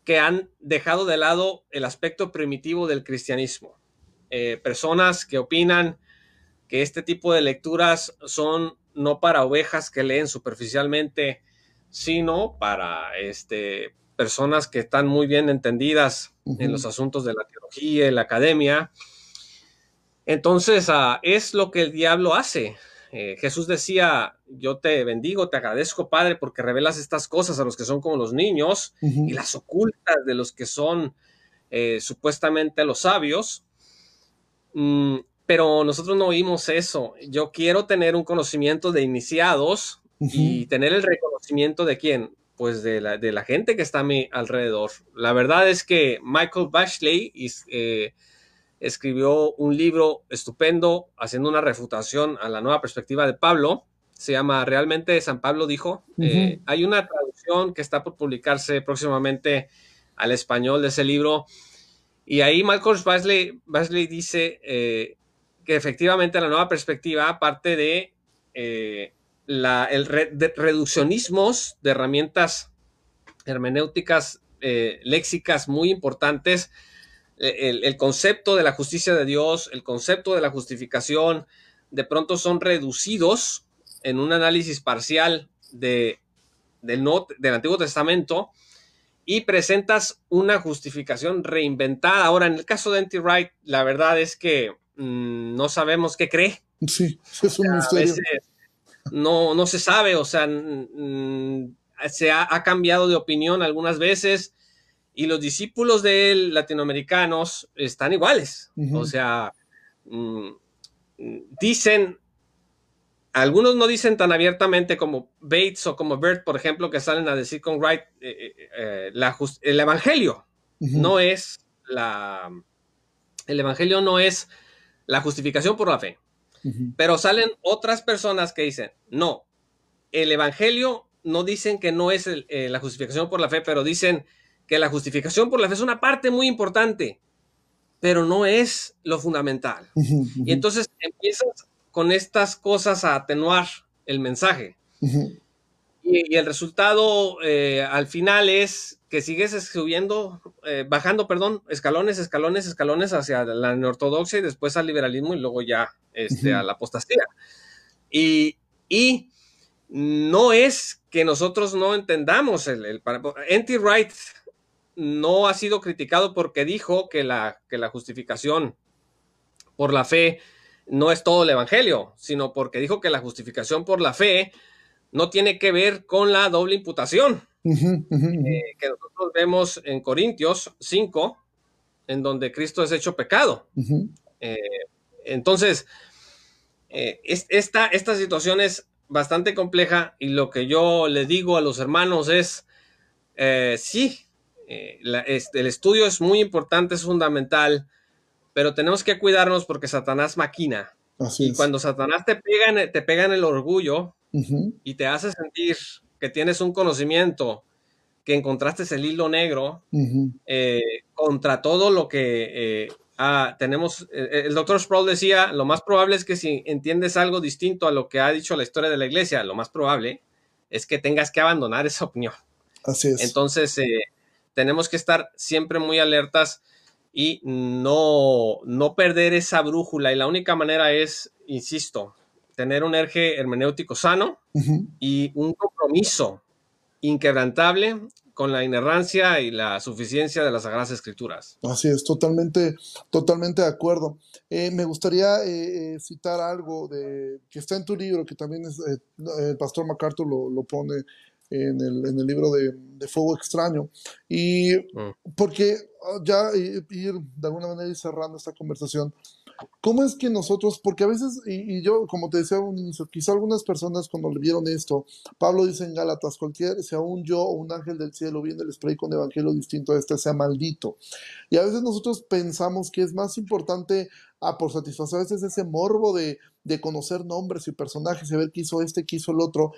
Speaker 2: que han dejado de lado el aspecto primitivo del cristianismo. Eh, personas que opinan que este tipo de lecturas son no para ovejas que leen superficialmente, sino para este, personas que están muy bien entendidas en los asuntos de la teología y la academia entonces, ah, es lo que el diablo hace. Eh, Jesús decía, yo te bendigo, te agradezco, Padre, porque revelas estas cosas a los que son como los niños y las ocultas de los que son eh, supuestamente los sabios. Mm, pero nosotros no oímos eso. Yo quiero tener un conocimiento de iniciados y tener el reconocimiento de quién? pues de la, de la, gente que está a mi alrededor. La verdad es que Michael Bashley eh, escribió un libro estupendo haciendo una refutación a la nueva perspectiva de Pablo. Se llama Realmente San Pablo dijo. Eh, hay una traducción que está por publicarse próximamente al español de ese libro. Y ahí Michael Bashley, dice eh, que efectivamente la nueva perspectiva parte de la, el reduccionismos de herramientas hermenéuticas eh, léxicas muy importantes, eh, el, concepto de la justicia de Dios, el concepto de la justificación, de pronto son reducidos en un análisis parcial de, del, del Antiguo Testamento y presentas una justificación reinventada. Ahora, en el caso de N.T. Wright, la verdad es que mm, no sabemos qué cree.
Speaker 1: Sí, es un misterio
Speaker 2: no, no se sabe, o sea, se ha, cambiado de opinión algunas veces y los discípulos de él latinoamericanos están iguales, o sea, mm, dicen, algunos no dicen tan abiertamente como Bates o como Bert, por ejemplo, que salen a decir con Wright, eh, eh, eh, el Evangelio no es la, el Evangelio no es la justificación por la fe. Pero salen otras personas que dicen, no, el Evangelio no dicen que no es eh, la justificación por la fe, pero dicen que la justificación por la fe es una parte muy importante, pero no es lo fundamental. *laughs* Y entonces empiezas con estas cosas a atenuar el mensaje. Y, el resultado eh, al final es que sigues subiendo, eh, bajando, perdón, escalones, escalones, escalones hacia la ortodoxia y después al liberalismo y luego ya este, a la apostasía. Y, y, no es que nosotros no entendamos el, el N.T. No ha sido criticado porque dijo que la, que la justificación por la fe no es todo el evangelio, sino porque dijo que la justificación por la fe no tiene que ver con la doble imputación. Eh, que nosotros vemos en Corintios 5, en donde Cristo es hecho pecado. Eh, entonces, eh, esta, esta situación es bastante compleja y lo que yo le digo a los hermanos es, sí, este, el estudio es muy importante, es fundamental, pero tenemos que cuidarnos porque Satanás maquina. y cuando Satanás te pega, te pega en el orgullo, y te hace sentir que tienes un conocimiento, que encontraste el hilo negro eh, contra todo lo que eh, ah, tenemos. Eh, el doctor Sproul decía, lo más probable es que si entiendes algo distinto a lo que ha dicho la historia de la iglesia, lo más probable es que tengas que abandonar esa opinión.
Speaker 1: Así es.
Speaker 2: Entonces, tenemos que estar siempre muy alertas y no, no perder esa brújula. Y la única manera es, insisto, tener un eje hermenéutico sano y un compromiso inquebrantable con la inerrancia y la suficiencia de las Sagradas Escrituras.
Speaker 1: Así es, totalmente, totalmente de acuerdo. Eh, me gustaría eh, eh, citar algo de, que está en tu libro, que también es, el pastor MacArthur lo, pone en el, en el libro de, Fuego Extraño. Y mm. porque ah, ya ir de alguna manera ir cerrando esta conversación, ¿Cómo es que nosotros, porque a veces, y, yo, como te decía un inicio, quizá algunas personas cuando le vieron esto, Pablo dice en Gálatas, cualquier, sea un yo o un ángel del cielo viene les predico un evangelio distinto a este, sea maldito. Y a veces nosotros pensamos que es más importante, ah, por satisfacer a veces ese morbo de, de conocer nombres y personajes y ver qué hizo este, qué hizo el otro,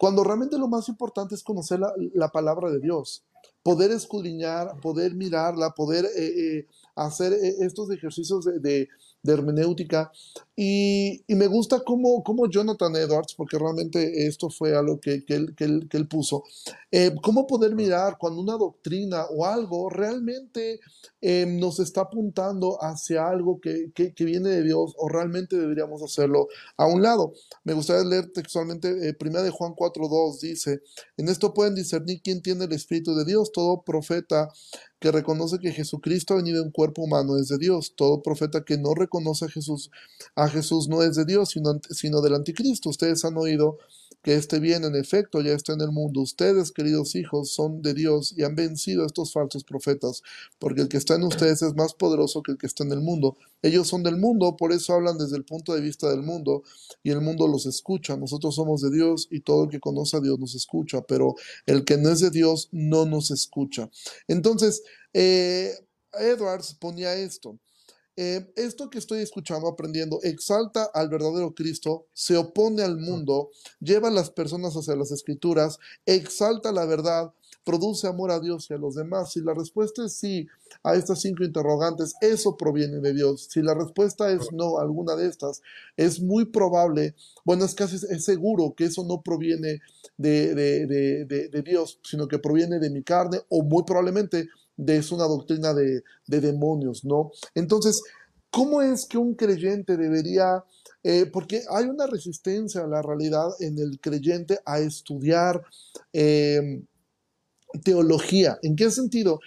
Speaker 1: cuando realmente lo más importante es conocer la, la palabra de Dios, poder escudriñar, poder mirarla, poder... Eh, eh, hacer eh, estos ejercicios de, hermenéutica. Y, me gusta cómo, cómo, Jonathan Edwards, porque realmente esto fue algo que, que, él, que él, puso, eh, cómo poder mirar cuando una doctrina o algo realmente eh, nos está apuntando hacia algo que, viene de Dios o realmente deberíamos hacerlo a un lado. Me gustaría leer textualmente, primera de Juan 4.2 dice, en esto pueden discernir quién tiene el Espíritu de Dios, todo profeta que reconoce que Jesucristo ha venido en cuerpo humano es de Dios. Todo profeta que no reconoce a Jesús, a Jesús no es de Dios, sino, sino del anticristo. Ustedes han oído que este bien en efecto ya está en el mundo. Ustedes, queridos hijos, son de Dios y han vencido a estos falsos profetas, porque el que está en ustedes es más poderoso que el que está en el mundo. Ellos son del mundo, por eso hablan desde el punto de vista del mundo y el mundo los escucha. Nosotros somos de Dios y todo el que conoce a Dios nos escucha, pero el que no es de Dios no nos escucha. Entonces, eh, Edwards ponía esto. Eh, esto que estoy escuchando, aprendiendo, exalta al verdadero Cristo, se opone al mundo, lleva a las personas hacia las escrituras, exalta la verdad, produce amor a Dios y a los demás. Si la respuesta es sí a estas cinco interrogantes, eso proviene de Dios. Si la respuesta es no a alguna de estas, es muy probable, bueno, es casi es seguro que eso no proviene de, de Dios, sino que proviene de mi carne o muy probablemente de es una doctrina de, demonios, ¿no? Entonces, ¿cómo es que un creyente debería, eh, porque hay una resistencia a la realidad en el creyente a estudiar em, teología? ¿En qué sentido?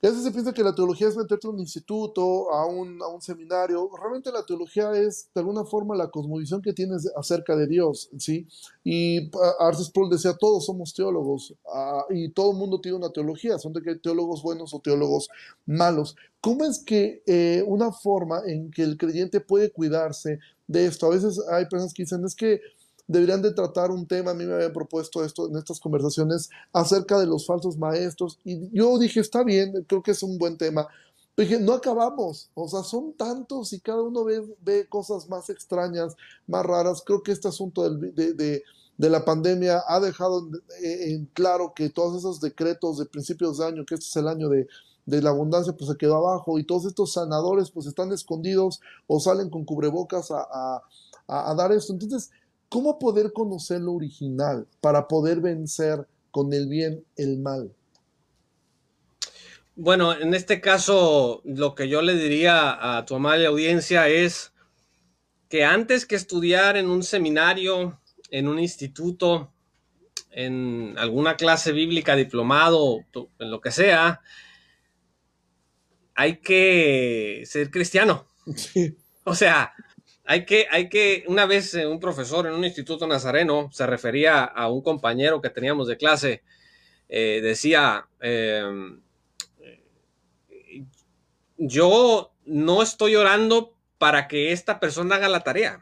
Speaker 1: A veces se piensa que la teología es meterte a un instituto, a un, seminario. Realmente la teología es, de alguna forma, la cosmovisión que tienes acerca de Dios, ¿sí? Y Arces Paul decía, todos somos teólogos ah, y todo el mundo tiene una teología, son teólogos buenos o teólogos malos. ¿Cómo es que eh, una forma en que el creyente puede cuidarse de esto? A veces hay personas que dicen, es que deberían de tratar un tema, a mí me habían propuesto esto en estas conversaciones acerca de los falsos maestros y yo dije, está bien, creo que es un buen tema. Pero dije, no acabamos, o sea, son tantos y cada uno ve, ve cosas más extrañas, más raras. Creo que este asunto de, de, de la pandemia ha dejado en, claro que todos esos decretos de principios de año, que este es el año de, de la abundancia, pues se quedó abajo y todos estos sanadores pues están escondidos o salen con cubrebocas a, a, a dar esto. Entonces, ¿Cómo poder conocer lo original para poder vencer con el bien el mal?
Speaker 2: Bueno, en este caso, lo que yo le diría a tu amable audiencia es que antes que estudiar en un seminario, en un instituto, en alguna clase bíblica, diplomado, en lo que sea, hay que ser cristiano. O sea, hay que, hay que, una vez eh, un profesor en un instituto nazareno se refería a un compañero que teníamos de clase, eh, decía, em, yo no estoy orando para que esta persona haga la tarea,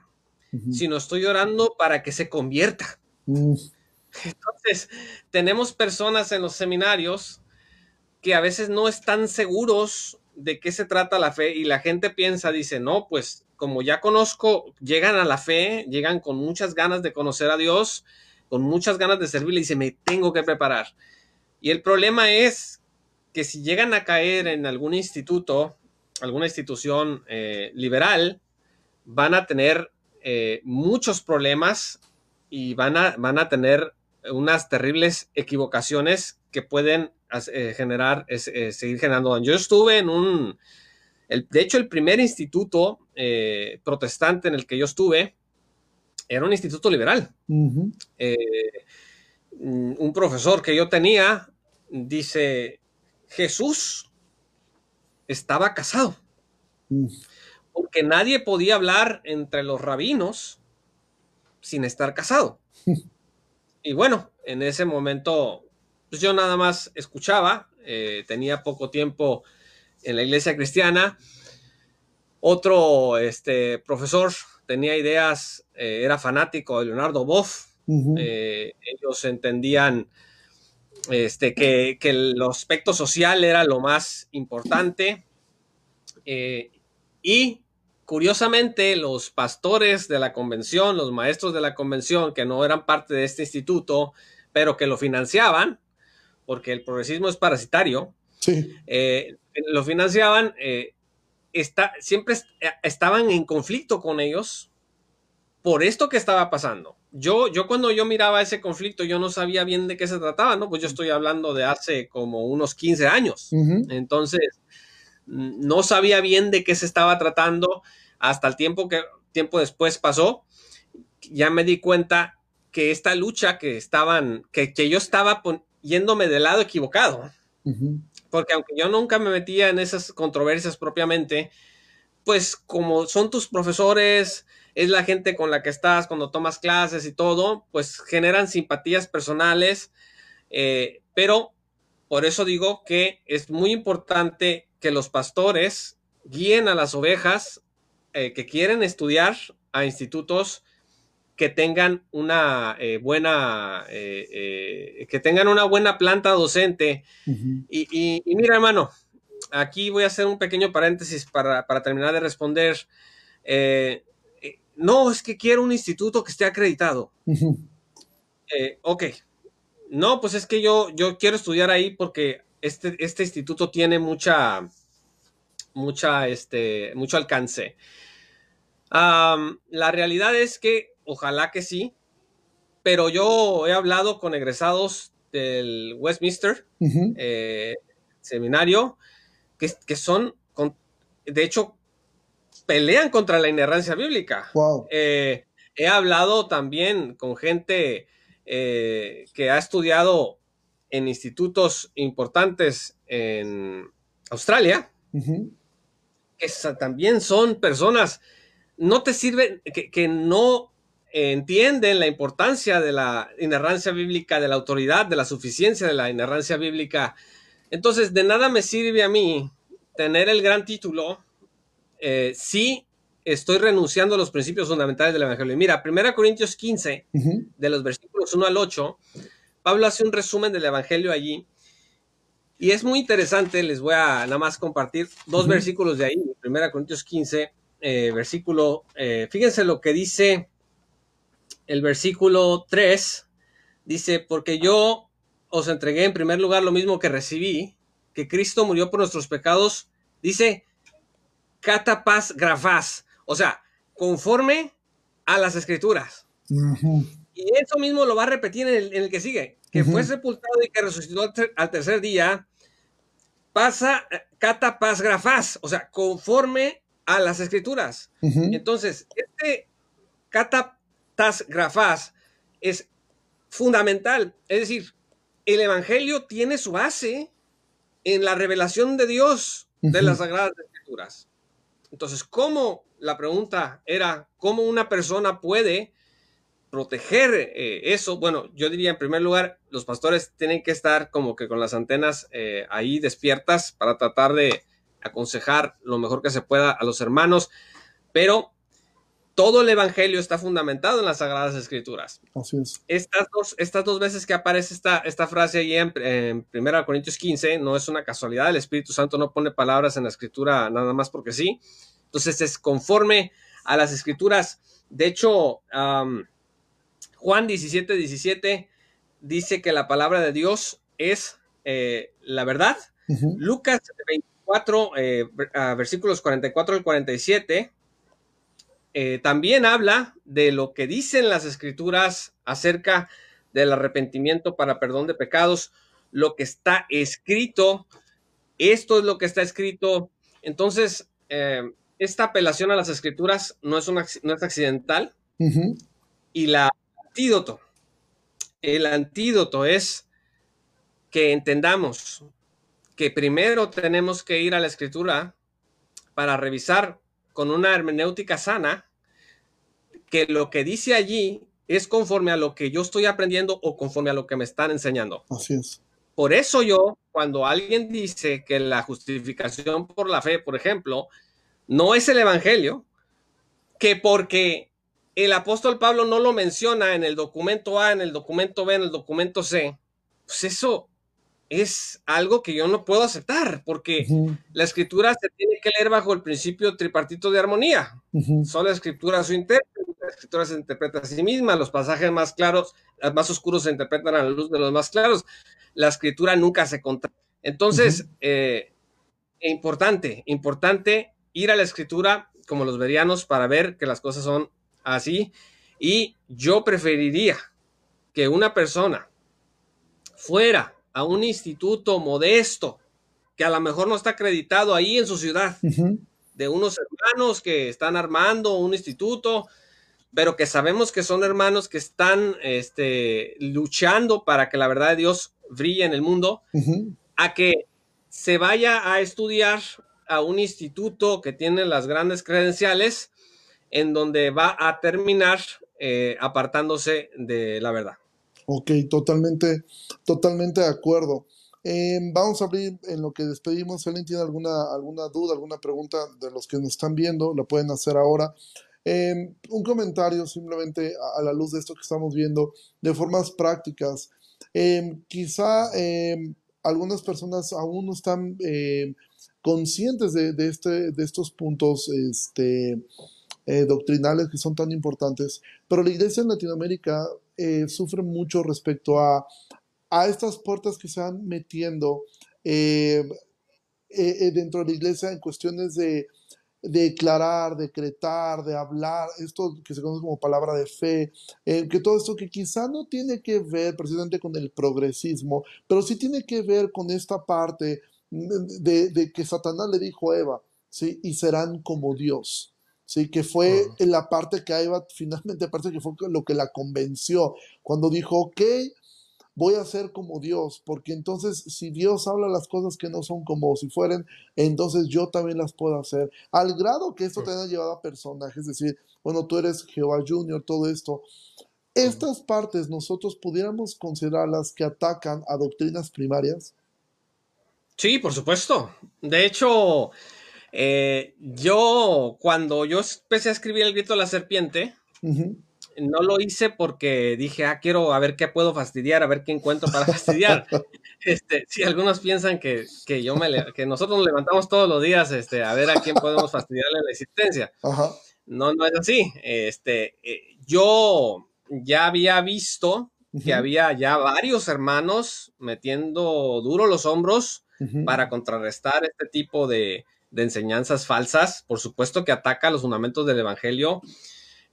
Speaker 2: sino estoy orando para que se convierta. Entonces, tenemos personas en los seminarios que a veces no están seguros de qué se trata la fe y la gente piensa, dice, no, pues como ya conozco, llegan a la fe, llegan con muchas ganas de conocer a Dios, con muchas ganas de servirle y dice, me tengo que preparar. Y el problema es que si llegan a caer en algún instituto, alguna institución eh, liberal, van a tener eh, muchos problemas y van a, van a tener unas terribles equivocaciones que pueden eh, generar, seguir generando daño. Yo estuve en un, de hecho, el primer instituto eh, protestante en el que yo estuve era un instituto liberal. Eh, un profesor que yo tenía dice, Jesús estaba casado. Porque nadie podía hablar entre los rabinos sin estar casado. *laughs* y bueno, en ese momento, pues yo nada más escuchaba, eh, tenía poco tiempo en la iglesia cristiana. Otro este, profesor tenía ideas, eh, era fanático de Leonardo Boff. Eh, ellos entendían este, que, el aspecto social era lo más importante. Eh, y curiosamente, los pastores de la convención, los maestros de la convención, que no eran parte de este instituto, pero que lo financiaban, porque el progresismo es parasitario, sí lo financiaban, eh, siempre eh, estaban en conflicto con ellos por esto que estaba pasando. Yo, yo cuando yo miraba ese conflicto, yo no sabía bien de qué se trataba, ¿no? Pues yo estoy hablando de hace como unos 15 años. Entonces, no sabía bien de qué se estaba tratando hasta el tiempo que tiempo después pasó. Ya me di cuenta que esta lucha que estaban, que, yo estaba yéndome del lado equivocado porque aunque yo nunca me metía en esas controversias propiamente, pues como son tus profesores, es la gente con la que estás cuando tomas clases y todo, pues generan simpatías personales, eh, pero por eso digo que es muy importante que los pastores guíen a las ovejas eh, que quieren estudiar a institutos que tengan una eh, buena que tengan una buena planta docente y, mira hermano aquí voy a hacer un pequeño paréntesis para, terminar de responder no, es que quiero un instituto que esté acreditado. Eh, ok. No, pues es que yo, yo quiero estudiar ahí porque este, este instituto tiene mucha, mucha, este, mucho alcance. la realidad es que ojalá que sí, pero yo he hablado con egresados del Westminster eh, seminario que, que son, con, de hecho, pelean contra la inerrancia bíblica. Eh, he hablado también con gente eh, que ha estudiado en institutos importantes en Australia, que también son personas, no te sirven, que, no entienden la importancia de la inerrancia bíblica, de la autoridad, de la suficiencia de la inerrancia bíblica. Entonces, de nada me sirve a mí tener el gran título eh, sí estoy renunciando a los principios fundamentales del Evangelio. Mira, 1 Corintios 15, de los versículos 1 al 8, Pablo hace un resumen del Evangelio allí. Y es muy interesante, les voy a nada más compartir dos versículos de ahí, 1 Corintios 15, eh, versículo, eh, fíjense lo que dice el versículo 3, dice, porque yo os entregué en primer lugar lo mismo que recibí, que Cristo murió por nuestros pecados, dice, catapaz grafás, o sea, conforme a las escrituras. Y eso mismo lo va a repetir en el, que sigue, que fue sepultado y que resucitó al, tercer día, pasa catapaz grafás, o sea, conforme a las escrituras. Entonces, este catapaz grafás es fundamental, es decir, el Evangelio tiene su base en la revelación de Dios de las Sagradas Escrituras. Entonces, ¿cómo? La pregunta era, ¿cómo una persona puede proteger eh, eso? Bueno, yo diría en primer lugar, los pastores tienen que estar como que con las antenas eh, ahí despiertas para tratar de aconsejar lo mejor que se pueda a los hermanos, pero todo el Evangelio está fundamentado en las Sagradas Escrituras.
Speaker 1: Así es.
Speaker 2: Estas dos, estas dos veces que aparece esta, esta frase ahí en, en 1 Corintios 15, no es una casualidad, el Espíritu Santo no pone palabras en la Escritura nada más porque sí. Entonces es conforme a las Escrituras. De hecho, Juan 17, 17 dice que la palabra de Dios es eh, la verdad. Lucas 24, eh, versículos 44 al 47 eh, también habla de lo que dicen las escrituras acerca del arrepentimiento para perdón de pecados, lo que está escrito, esto es lo que está escrito. Entonces, eh, esta apelación a las escrituras no es, una, no es accidental. Y la antídoto, el antídoto es que entendamos que primero tenemos que ir a la escritura para revisar con una hermenéutica sana, que lo que dice allí es conforme a lo que yo estoy aprendiendo o conforme a lo que me están enseñando.
Speaker 1: Así es.
Speaker 2: Por eso yo, cuando alguien dice que la justificación por la fe, por ejemplo, no es el Evangelio, que porque el apóstol Pablo no lo menciona en el documento A, en el documento B, en el documento C, pues eso es algo que yo no puedo aceptar, porque la escritura se tiene que leer bajo el principio tripartito de armonía. Solo la escritura su intérprete, la escritura se interpreta a sí misma, los pasajes más claros, más oscuros se interpretan a la luz de los más claros. La escritura nunca se contra. Entonces, eh, importante, importante ir a la escritura como los verianos para ver que las cosas son así. Y yo preferiría que una persona fuera a un instituto modesto que a lo mejor no está acreditado ahí en su ciudad, de unos hermanos que están armando un instituto, pero que sabemos que son hermanos que están este, luchando para que la verdad de Dios brille en el mundo, a que se vaya a estudiar a un instituto que tiene las grandes credenciales en donde va a terminar eh, apartándose de la verdad.
Speaker 1: Ok, totalmente, totalmente de acuerdo. Em, vamos a abrir en lo que despedimos. Si alguien tiene alguna, alguna duda, alguna pregunta de los que nos están viendo, lo pueden hacer ahora. Em, un comentario simplemente a, la luz de esto que estamos viendo, de formas prácticas. Em, quizá algunas personas aún no están conscientes de, este, de estos puntos este, eh, doctrinales que son tan importantes, pero la iglesia en Latinoamérica eh, sufre mucho respecto a, a estas puertas que se van metiendo eh, dentro de la iglesia en cuestiones de, declarar, decretar, de hablar, esto que se conoce como palabra de fe, que todo esto que quizá no tiene que ver precisamente con el progresismo, pero sí tiene que ver con esta parte de, de que Satanás le dijo a Eva, ¿sí? y serán como Dios. ¿sí? que fue en la parte que Eva finalmente parece que fue lo que la convenció, cuando dijo, ok, voy a ser como Dios, porque entonces si Dios habla las cosas que no son como si fueran, entonces yo también las puedo hacer, al grado que esto te haya llevado a personajes, es decir, bueno, tú eres Jehová Junior, todo esto. Estas partes nosotros pudiéramos considerarlas que atacan a doctrinas primarias.
Speaker 2: Sí, por supuesto. De hecho, eh, yo, cuando yo empecé a escribir el grito de la serpiente, no lo hice porque dije, ah, quiero a ver qué puedo fastidiar, a ver qué encuentro para fastidiar. *laughs* este, si algunos piensan que, yo me que nosotros nos levantamos todos los días este, a ver a quién podemos fastidiarle la existencia. No, no es así. Este, eh, yo ya había visto que había ya varios hermanos metiendo duro los hombros para contrarrestar este tipo de, de enseñanzas falsas, por supuesto que ataca los fundamentos del Evangelio.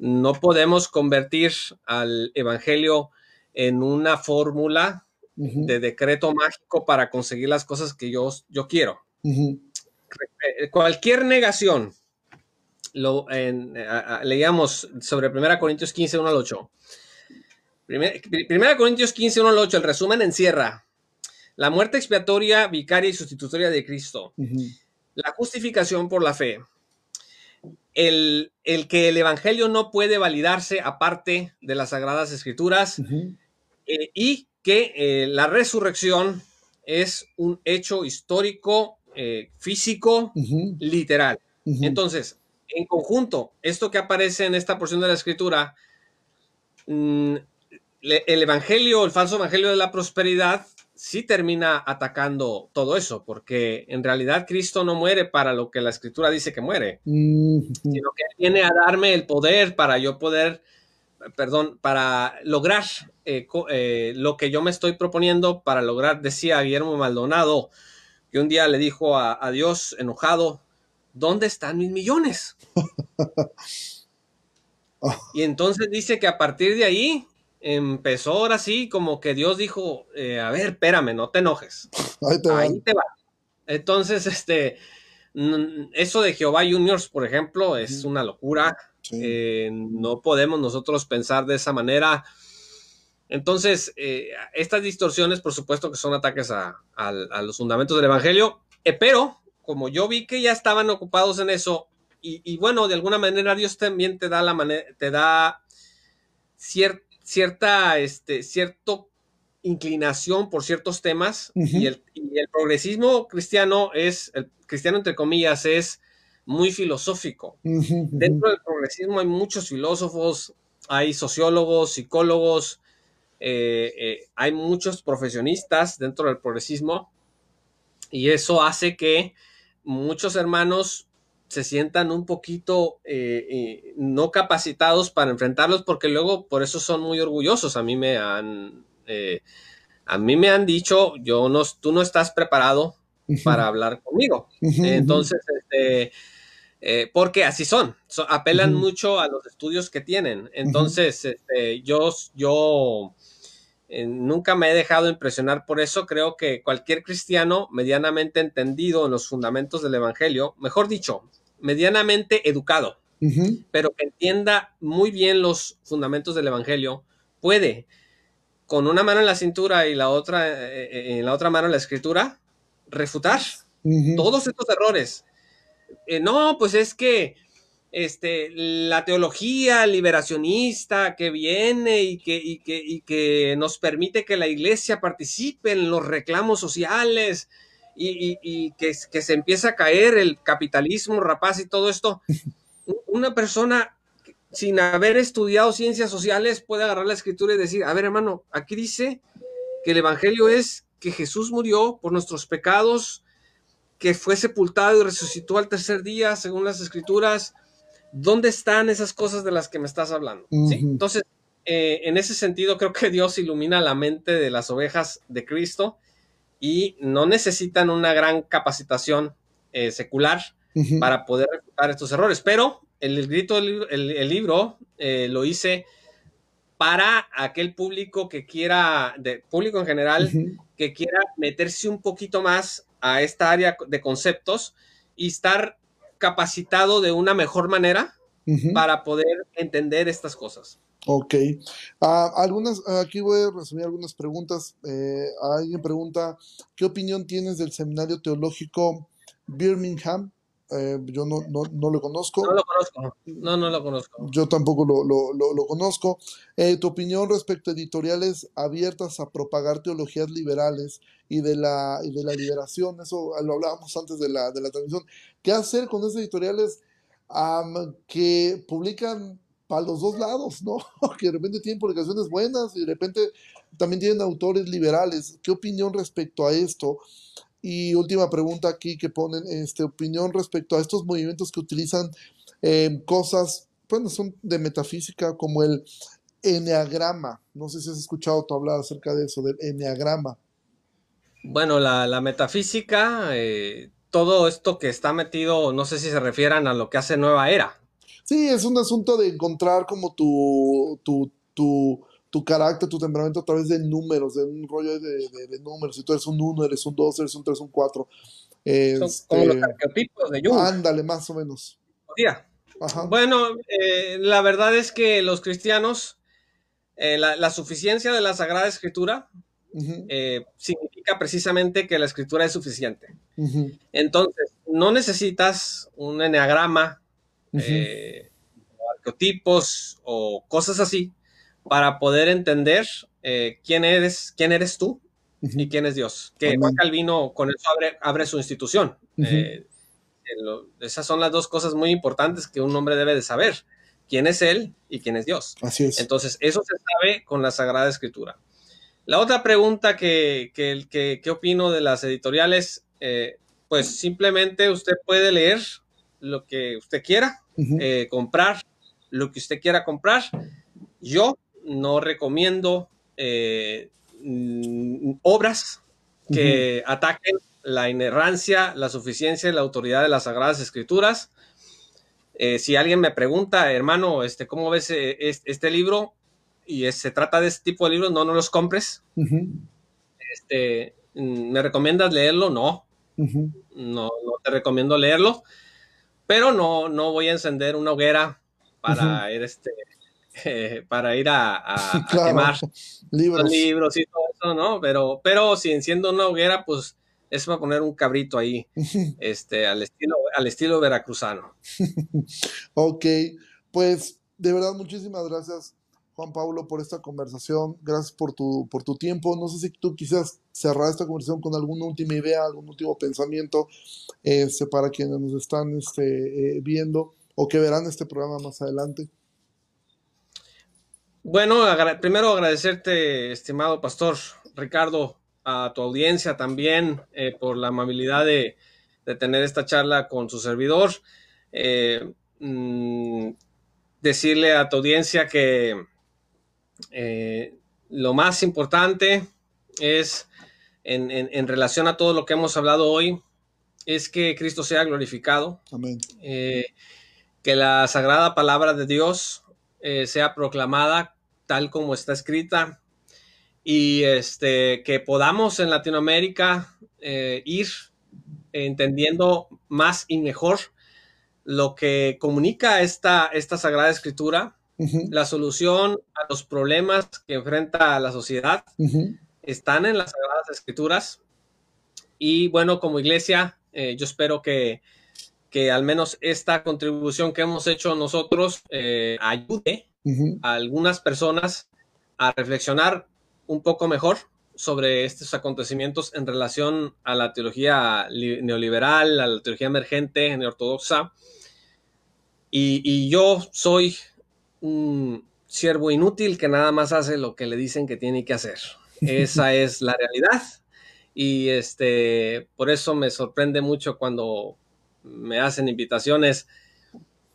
Speaker 2: No podemos convertir al Evangelio en una fórmula de decreto mágico para conseguir las cosas que yo, yo quiero. Eh, cualquier negación, lo, leíamos sobre 1 Corintios 15, 1 al 8. 1 Corintios 15, 1 al 8, el resumen encierra. La muerte expiatoria, vicaria y sustitutoria de Cristo. La justificación por la fe, el, que el Evangelio no puede validarse aparte de las Sagradas Escrituras eh, y que eh, la resurrección es un hecho histórico, eh, físico, literal. Entonces, en conjunto, esto que aparece en esta porción de la Escritura, mm, el Evangelio, el falso Evangelio de la prosperidad, sí termina atacando todo eso, porque en realidad Cristo no muere para lo que la escritura dice que muere, sino que viene a darme el poder para yo poder, perdón, para lograr eh, eh, lo que yo me estoy proponiendo, para lograr, decía Guillermo Maldonado, que un día le dijo a, a Dios enojado, ¿dónde están mis millones? *laughs* y entonces dice que a partir de ahí empezó ahora sí como que Dios dijo, eh, a ver, espérame, no te enojes. *laughs* Ahí te, va. Entonces, este, eso de Jehová Juniors, por ejemplo, es una locura. Eh, no podemos nosotros pensar de esa manera. Entonces, eh, estas distorsiones, por supuesto que son ataques a, los fundamentos del Evangelio, pero como yo vi que ya estaban ocupados en eso, y, y bueno, de alguna manera Dios también te da la manera, te da cierta cierta, este, cierto inclinación por ciertos temas y, el, progresismo cristiano es, el cristiano entre comillas, es muy filosófico. Dentro del progresismo hay muchos filósofos, hay sociólogos, psicólogos, eh, eh, hay muchos profesionistas dentro del progresismo y eso hace que muchos hermanos se sientan un poquito eh, eh, no capacitados para enfrentarlos porque luego por eso son muy orgullosos. A mí me han, eh, a mí me han dicho, yo no, tú no estás preparado para hablar conmigo. Entonces, este, porque así son, apelan mucho a los estudios que tienen. Entonces, este, yo, yo nunca me he dejado impresionar por eso. Creo que cualquier cristiano medianamente entendido en los fundamentos del Evangelio, mejor dicho, medianamente educado, pero que entienda muy bien los fundamentos del Evangelio, puede, con una mano en la cintura y la otra, eh, eh, en la otra mano en la escritura, refutar todos estos errores. Eh, no, pues es que este, la teología liberacionista que viene y que, y que, y que nos permite que la iglesia participe en los reclamos sociales y, y que, que, se empieza a caer el capitalismo rapaz y todo esto, *laughs* una persona sin haber estudiado ciencias sociales puede agarrar la escritura y decir, a ver hermano, aquí dice que el Evangelio es que Jesús murió por nuestros pecados, que fue sepultado y resucitó al tercer día, según las escrituras. ¿Dónde están esas cosas de las que me estás hablando? Entonces, eh, en ese sentido, creo que Dios ilumina la mente de las ovejas de Cristo y no necesitan una gran capacitación eh, secular para poder refutar estos errores. Pero el grito, el, libro eh, lo hice para aquel público que quiera, de público en general, que quiera meterse un poquito más a esta área de conceptos y estar capacitado de una mejor manera para poder entender estas cosas.
Speaker 1: Ok. Ah, algunas, aquí voy a resumir algunas preguntas. Eh, alguien pregunta, ¿qué opinión tienes del seminario teológico Birmingham eh, yo no, no, no, lo conozco.
Speaker 2: No lo conozco. No, no lo conozco.
Speaker 1: Yo tampoco lo, lo, lo, conozco. Eh, tu opinión respecto a editoriales abiertas a propagar teologías liberales y de la, y de la liberación, eso lo hablábamos antes de la, de la transmisión. ¿Qué hacer con esas editoriales que publican para los dos lados, ¿no? *laughs* que de repente tienen publicaciones buenas y de repente también tienen autores liberales. ¿Qué opinión respecto a esto? Y última pregunta aquí que ponen este, opinión respecto a estos movimientos que utilizan eh, cosas, bueno, son de metafísica como el enneagrama. No sé si has escuchado tú hablar acerca de eso, del enneagrama.
Speaker 2: Bueno, la, metafísica, eh, todo esto que está metido, no sé si se refieran a lo que hace Nueva Era.
Speaker 1: Sí, es un asunto de encontrar como tu, tu, tu tu carácter, tu temperamento a través de números, de un rollo de, de, números. Si tú eres un 1, eres un 2, eres un 3, un 4.
Speaker 2: Son como los este, arquetipos de Jung.
Speaker 1: Ándale, más o menos.
Speaker 2: Bueno, eh, la verdad es que los cristianos, eh, la, suficiencia de la Sagrada Escritura eh, significa precisamente que la Escritura es suficiente. Entonces, no necesitas un enneagrama, arquetipos o cosas así para poder entender eh, quién eres, quién eres tú y quién es Dios. Que Juan Calvino con eso abre, su institución. Eh, esas son las dos cosas muy importantes que un hombre debe de saber. Quién es Él y quién es Dios.
Speaker 1: Así es.
Speaker 2: Entonces, eso se sabe con la Sagrada Escritura. La otra pregunta que, que, que, opino de las editoriales, eh, pues simplemente usted puede leer lo que usted quiera, comprar lo que usted quiera comprar. Yo no recomiendo eh, obras que ataquen la inerrancia, la suficiencia y la autoridad de las Sagradas Escrituras. Eh, si alguien me pregunta, hermano, este, ¿cómo ves eh, este, libro? Y se trata de este tipo de libros, no, no los compres. este, ¿Me recomiendas leerlo? No. no. No te recomiendo leerlo. Pero no, no voy a encender una hoguera para ir este, *laughs* para ir a, *laughs* quemar *laughs* libros. libros y todo eso, ¿no? Pero, pero si enciendo una hoguera, pues es para poner un cabrito ahí, este, al estilo, al estilo veracruzano.
Speaker 1: ok, pues de verdad muchísimas gracias, Juan Pablo, por esta conversación. Gracias por tu, por tu tiempo. No sé si tú quisieras cerrar esta conversación con alguna última idea, algún último pensamiento este, para quienes nos están este, eh, viendo o que verán este programa más adelante.
Speaker 2: Bueno, primero agradecerte, estimado pastor Ricardo, a tu audiencia también eh, por la amabilidad de, tener esta charla con su servidor. Eh, mm, decirle a tu audiencia que eh, lo más importante es, en, relación a todo lo que hemos hablado hoy, es que Cristo sea glorificado.
Speaker 1: Amén.
Speaker 2: que la sagrada palabra de Dios sea proclamada tal como está escrita y este, que podamos en Latinoamérica eh, ir entendiendo más y mejor lo que comunica esta, esta Sagrada Escritura, la solución a los problemas que enfrenta la sociedad, están en las Sagradas Escrituras. Y bueno, como iglesia, eh, yo espero que, que al menos esta contribución que hemos hecho nosotros eh, ayude a algunas personas a reflexionar un poco mejor sobre estos acontecimientos en relación a la teología neoliberal, a la teología emergente, neortodoxa. Y, y yo soy un siervo inútil que nada más hace lo que le dicen que tiene que hacer. Esa *laughs* es la realidad. Y este, por eso me sorprende mucho cuando me hacen invitaciones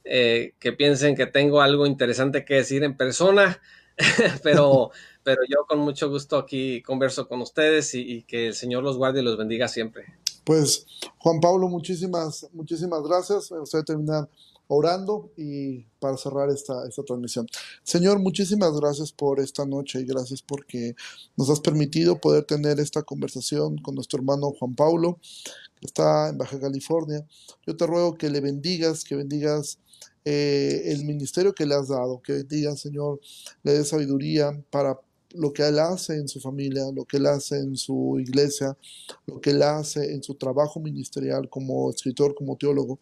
Speaker 2: eh, que piensen que tengo algo interesante que decir en persona, *laughs* pero, *laughs* pero yo con mucho gusto aquí converso con ustedes y, que el Señor los guarde y los bendiga siempre.
Speaker 1: Pues Juan Pablo, muchísimas, muchísimas gracias. Me gustaría terminar orando y para cerrar esta, esta transmisión. Señor, muchísimas gracias por esta noche y gracias porque nos has permitido poder tener esta conversación con nuestro hermano Juan Pablo, que está en Baja California. Yo te ruego que le bendigas, que bendigas eh, el ministerio que le has dado, que bendigas, Señor, le dé sabiduría para lo que Él hace en su familia, lo que Él hace en su iglesia, lo que Él hace en su trabajo ministerial como escritor, como teólogo.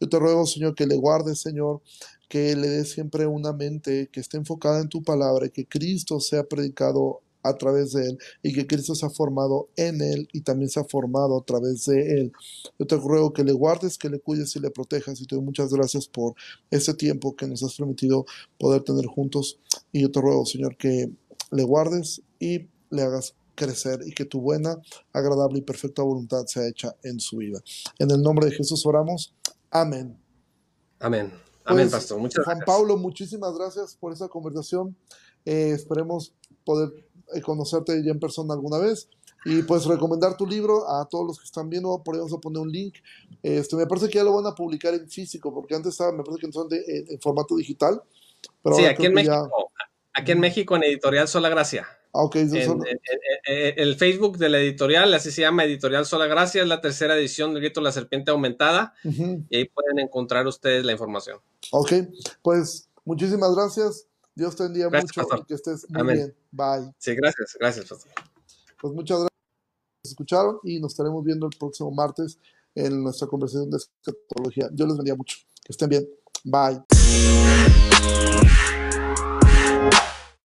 Speaker 1: Yo te ruego, Señor, que le guardes, Señor, que le des siempre una mente que esté enfocada en tu palabra y que Cristo sea predicado a través de él y que Cristo se ha formado en él y también se ha formado a través de él. Yo te ruego que le guardes, que le cuides y le protejas y te doy muchas gracias por este tiempo que nos has permitido poder tener juntos y yo te ruego, Señor, que le guardes y le hagas crecer y que tu buena, agradable y perfecta voluntad sea hecha en su vida. En el nombre de Jesús oramos. Amén.
Speaker 2: Amén. Amén, pues, pastor. Muchas
Speaker 1: Juan Pablo, muchísimas gracias por esa conversación. Eh, esperemos poder eh, conocerte ya en persona alguna vez. Y pues recomendar tu libro a todos los que están viendo, por ahí vamos a poner un link. Este, me parece que ya lo van a publicar en físico, porque antes estaba, me parece que son de, en, formato digital.
Speaker 2: Pero sí, aquí en México. Aquí en México, en Editorial Sola Gracia.
Speaker 1: Ah, ok.
Speaker 2: el Facebook de la editorial, así se llama Editorial Sola Gracia, es la tercera edición del Grito de la Serpiente Aumentada. Y ahí pueden encontrar ustedes la información.
Speaker 1: Ok, pues muchísimas gracias. Dios te bendiga mucho y que estés muy bien. Bye.
Speaker 2: Sí, gracias, gracias, pastor.
Speaker 1: Pues muchas gracias por escucharon y nos estaremos viendo el próximo martes en nuestra conversación de escatología. Dios les bendiga mucho. Que estén bien. Bye.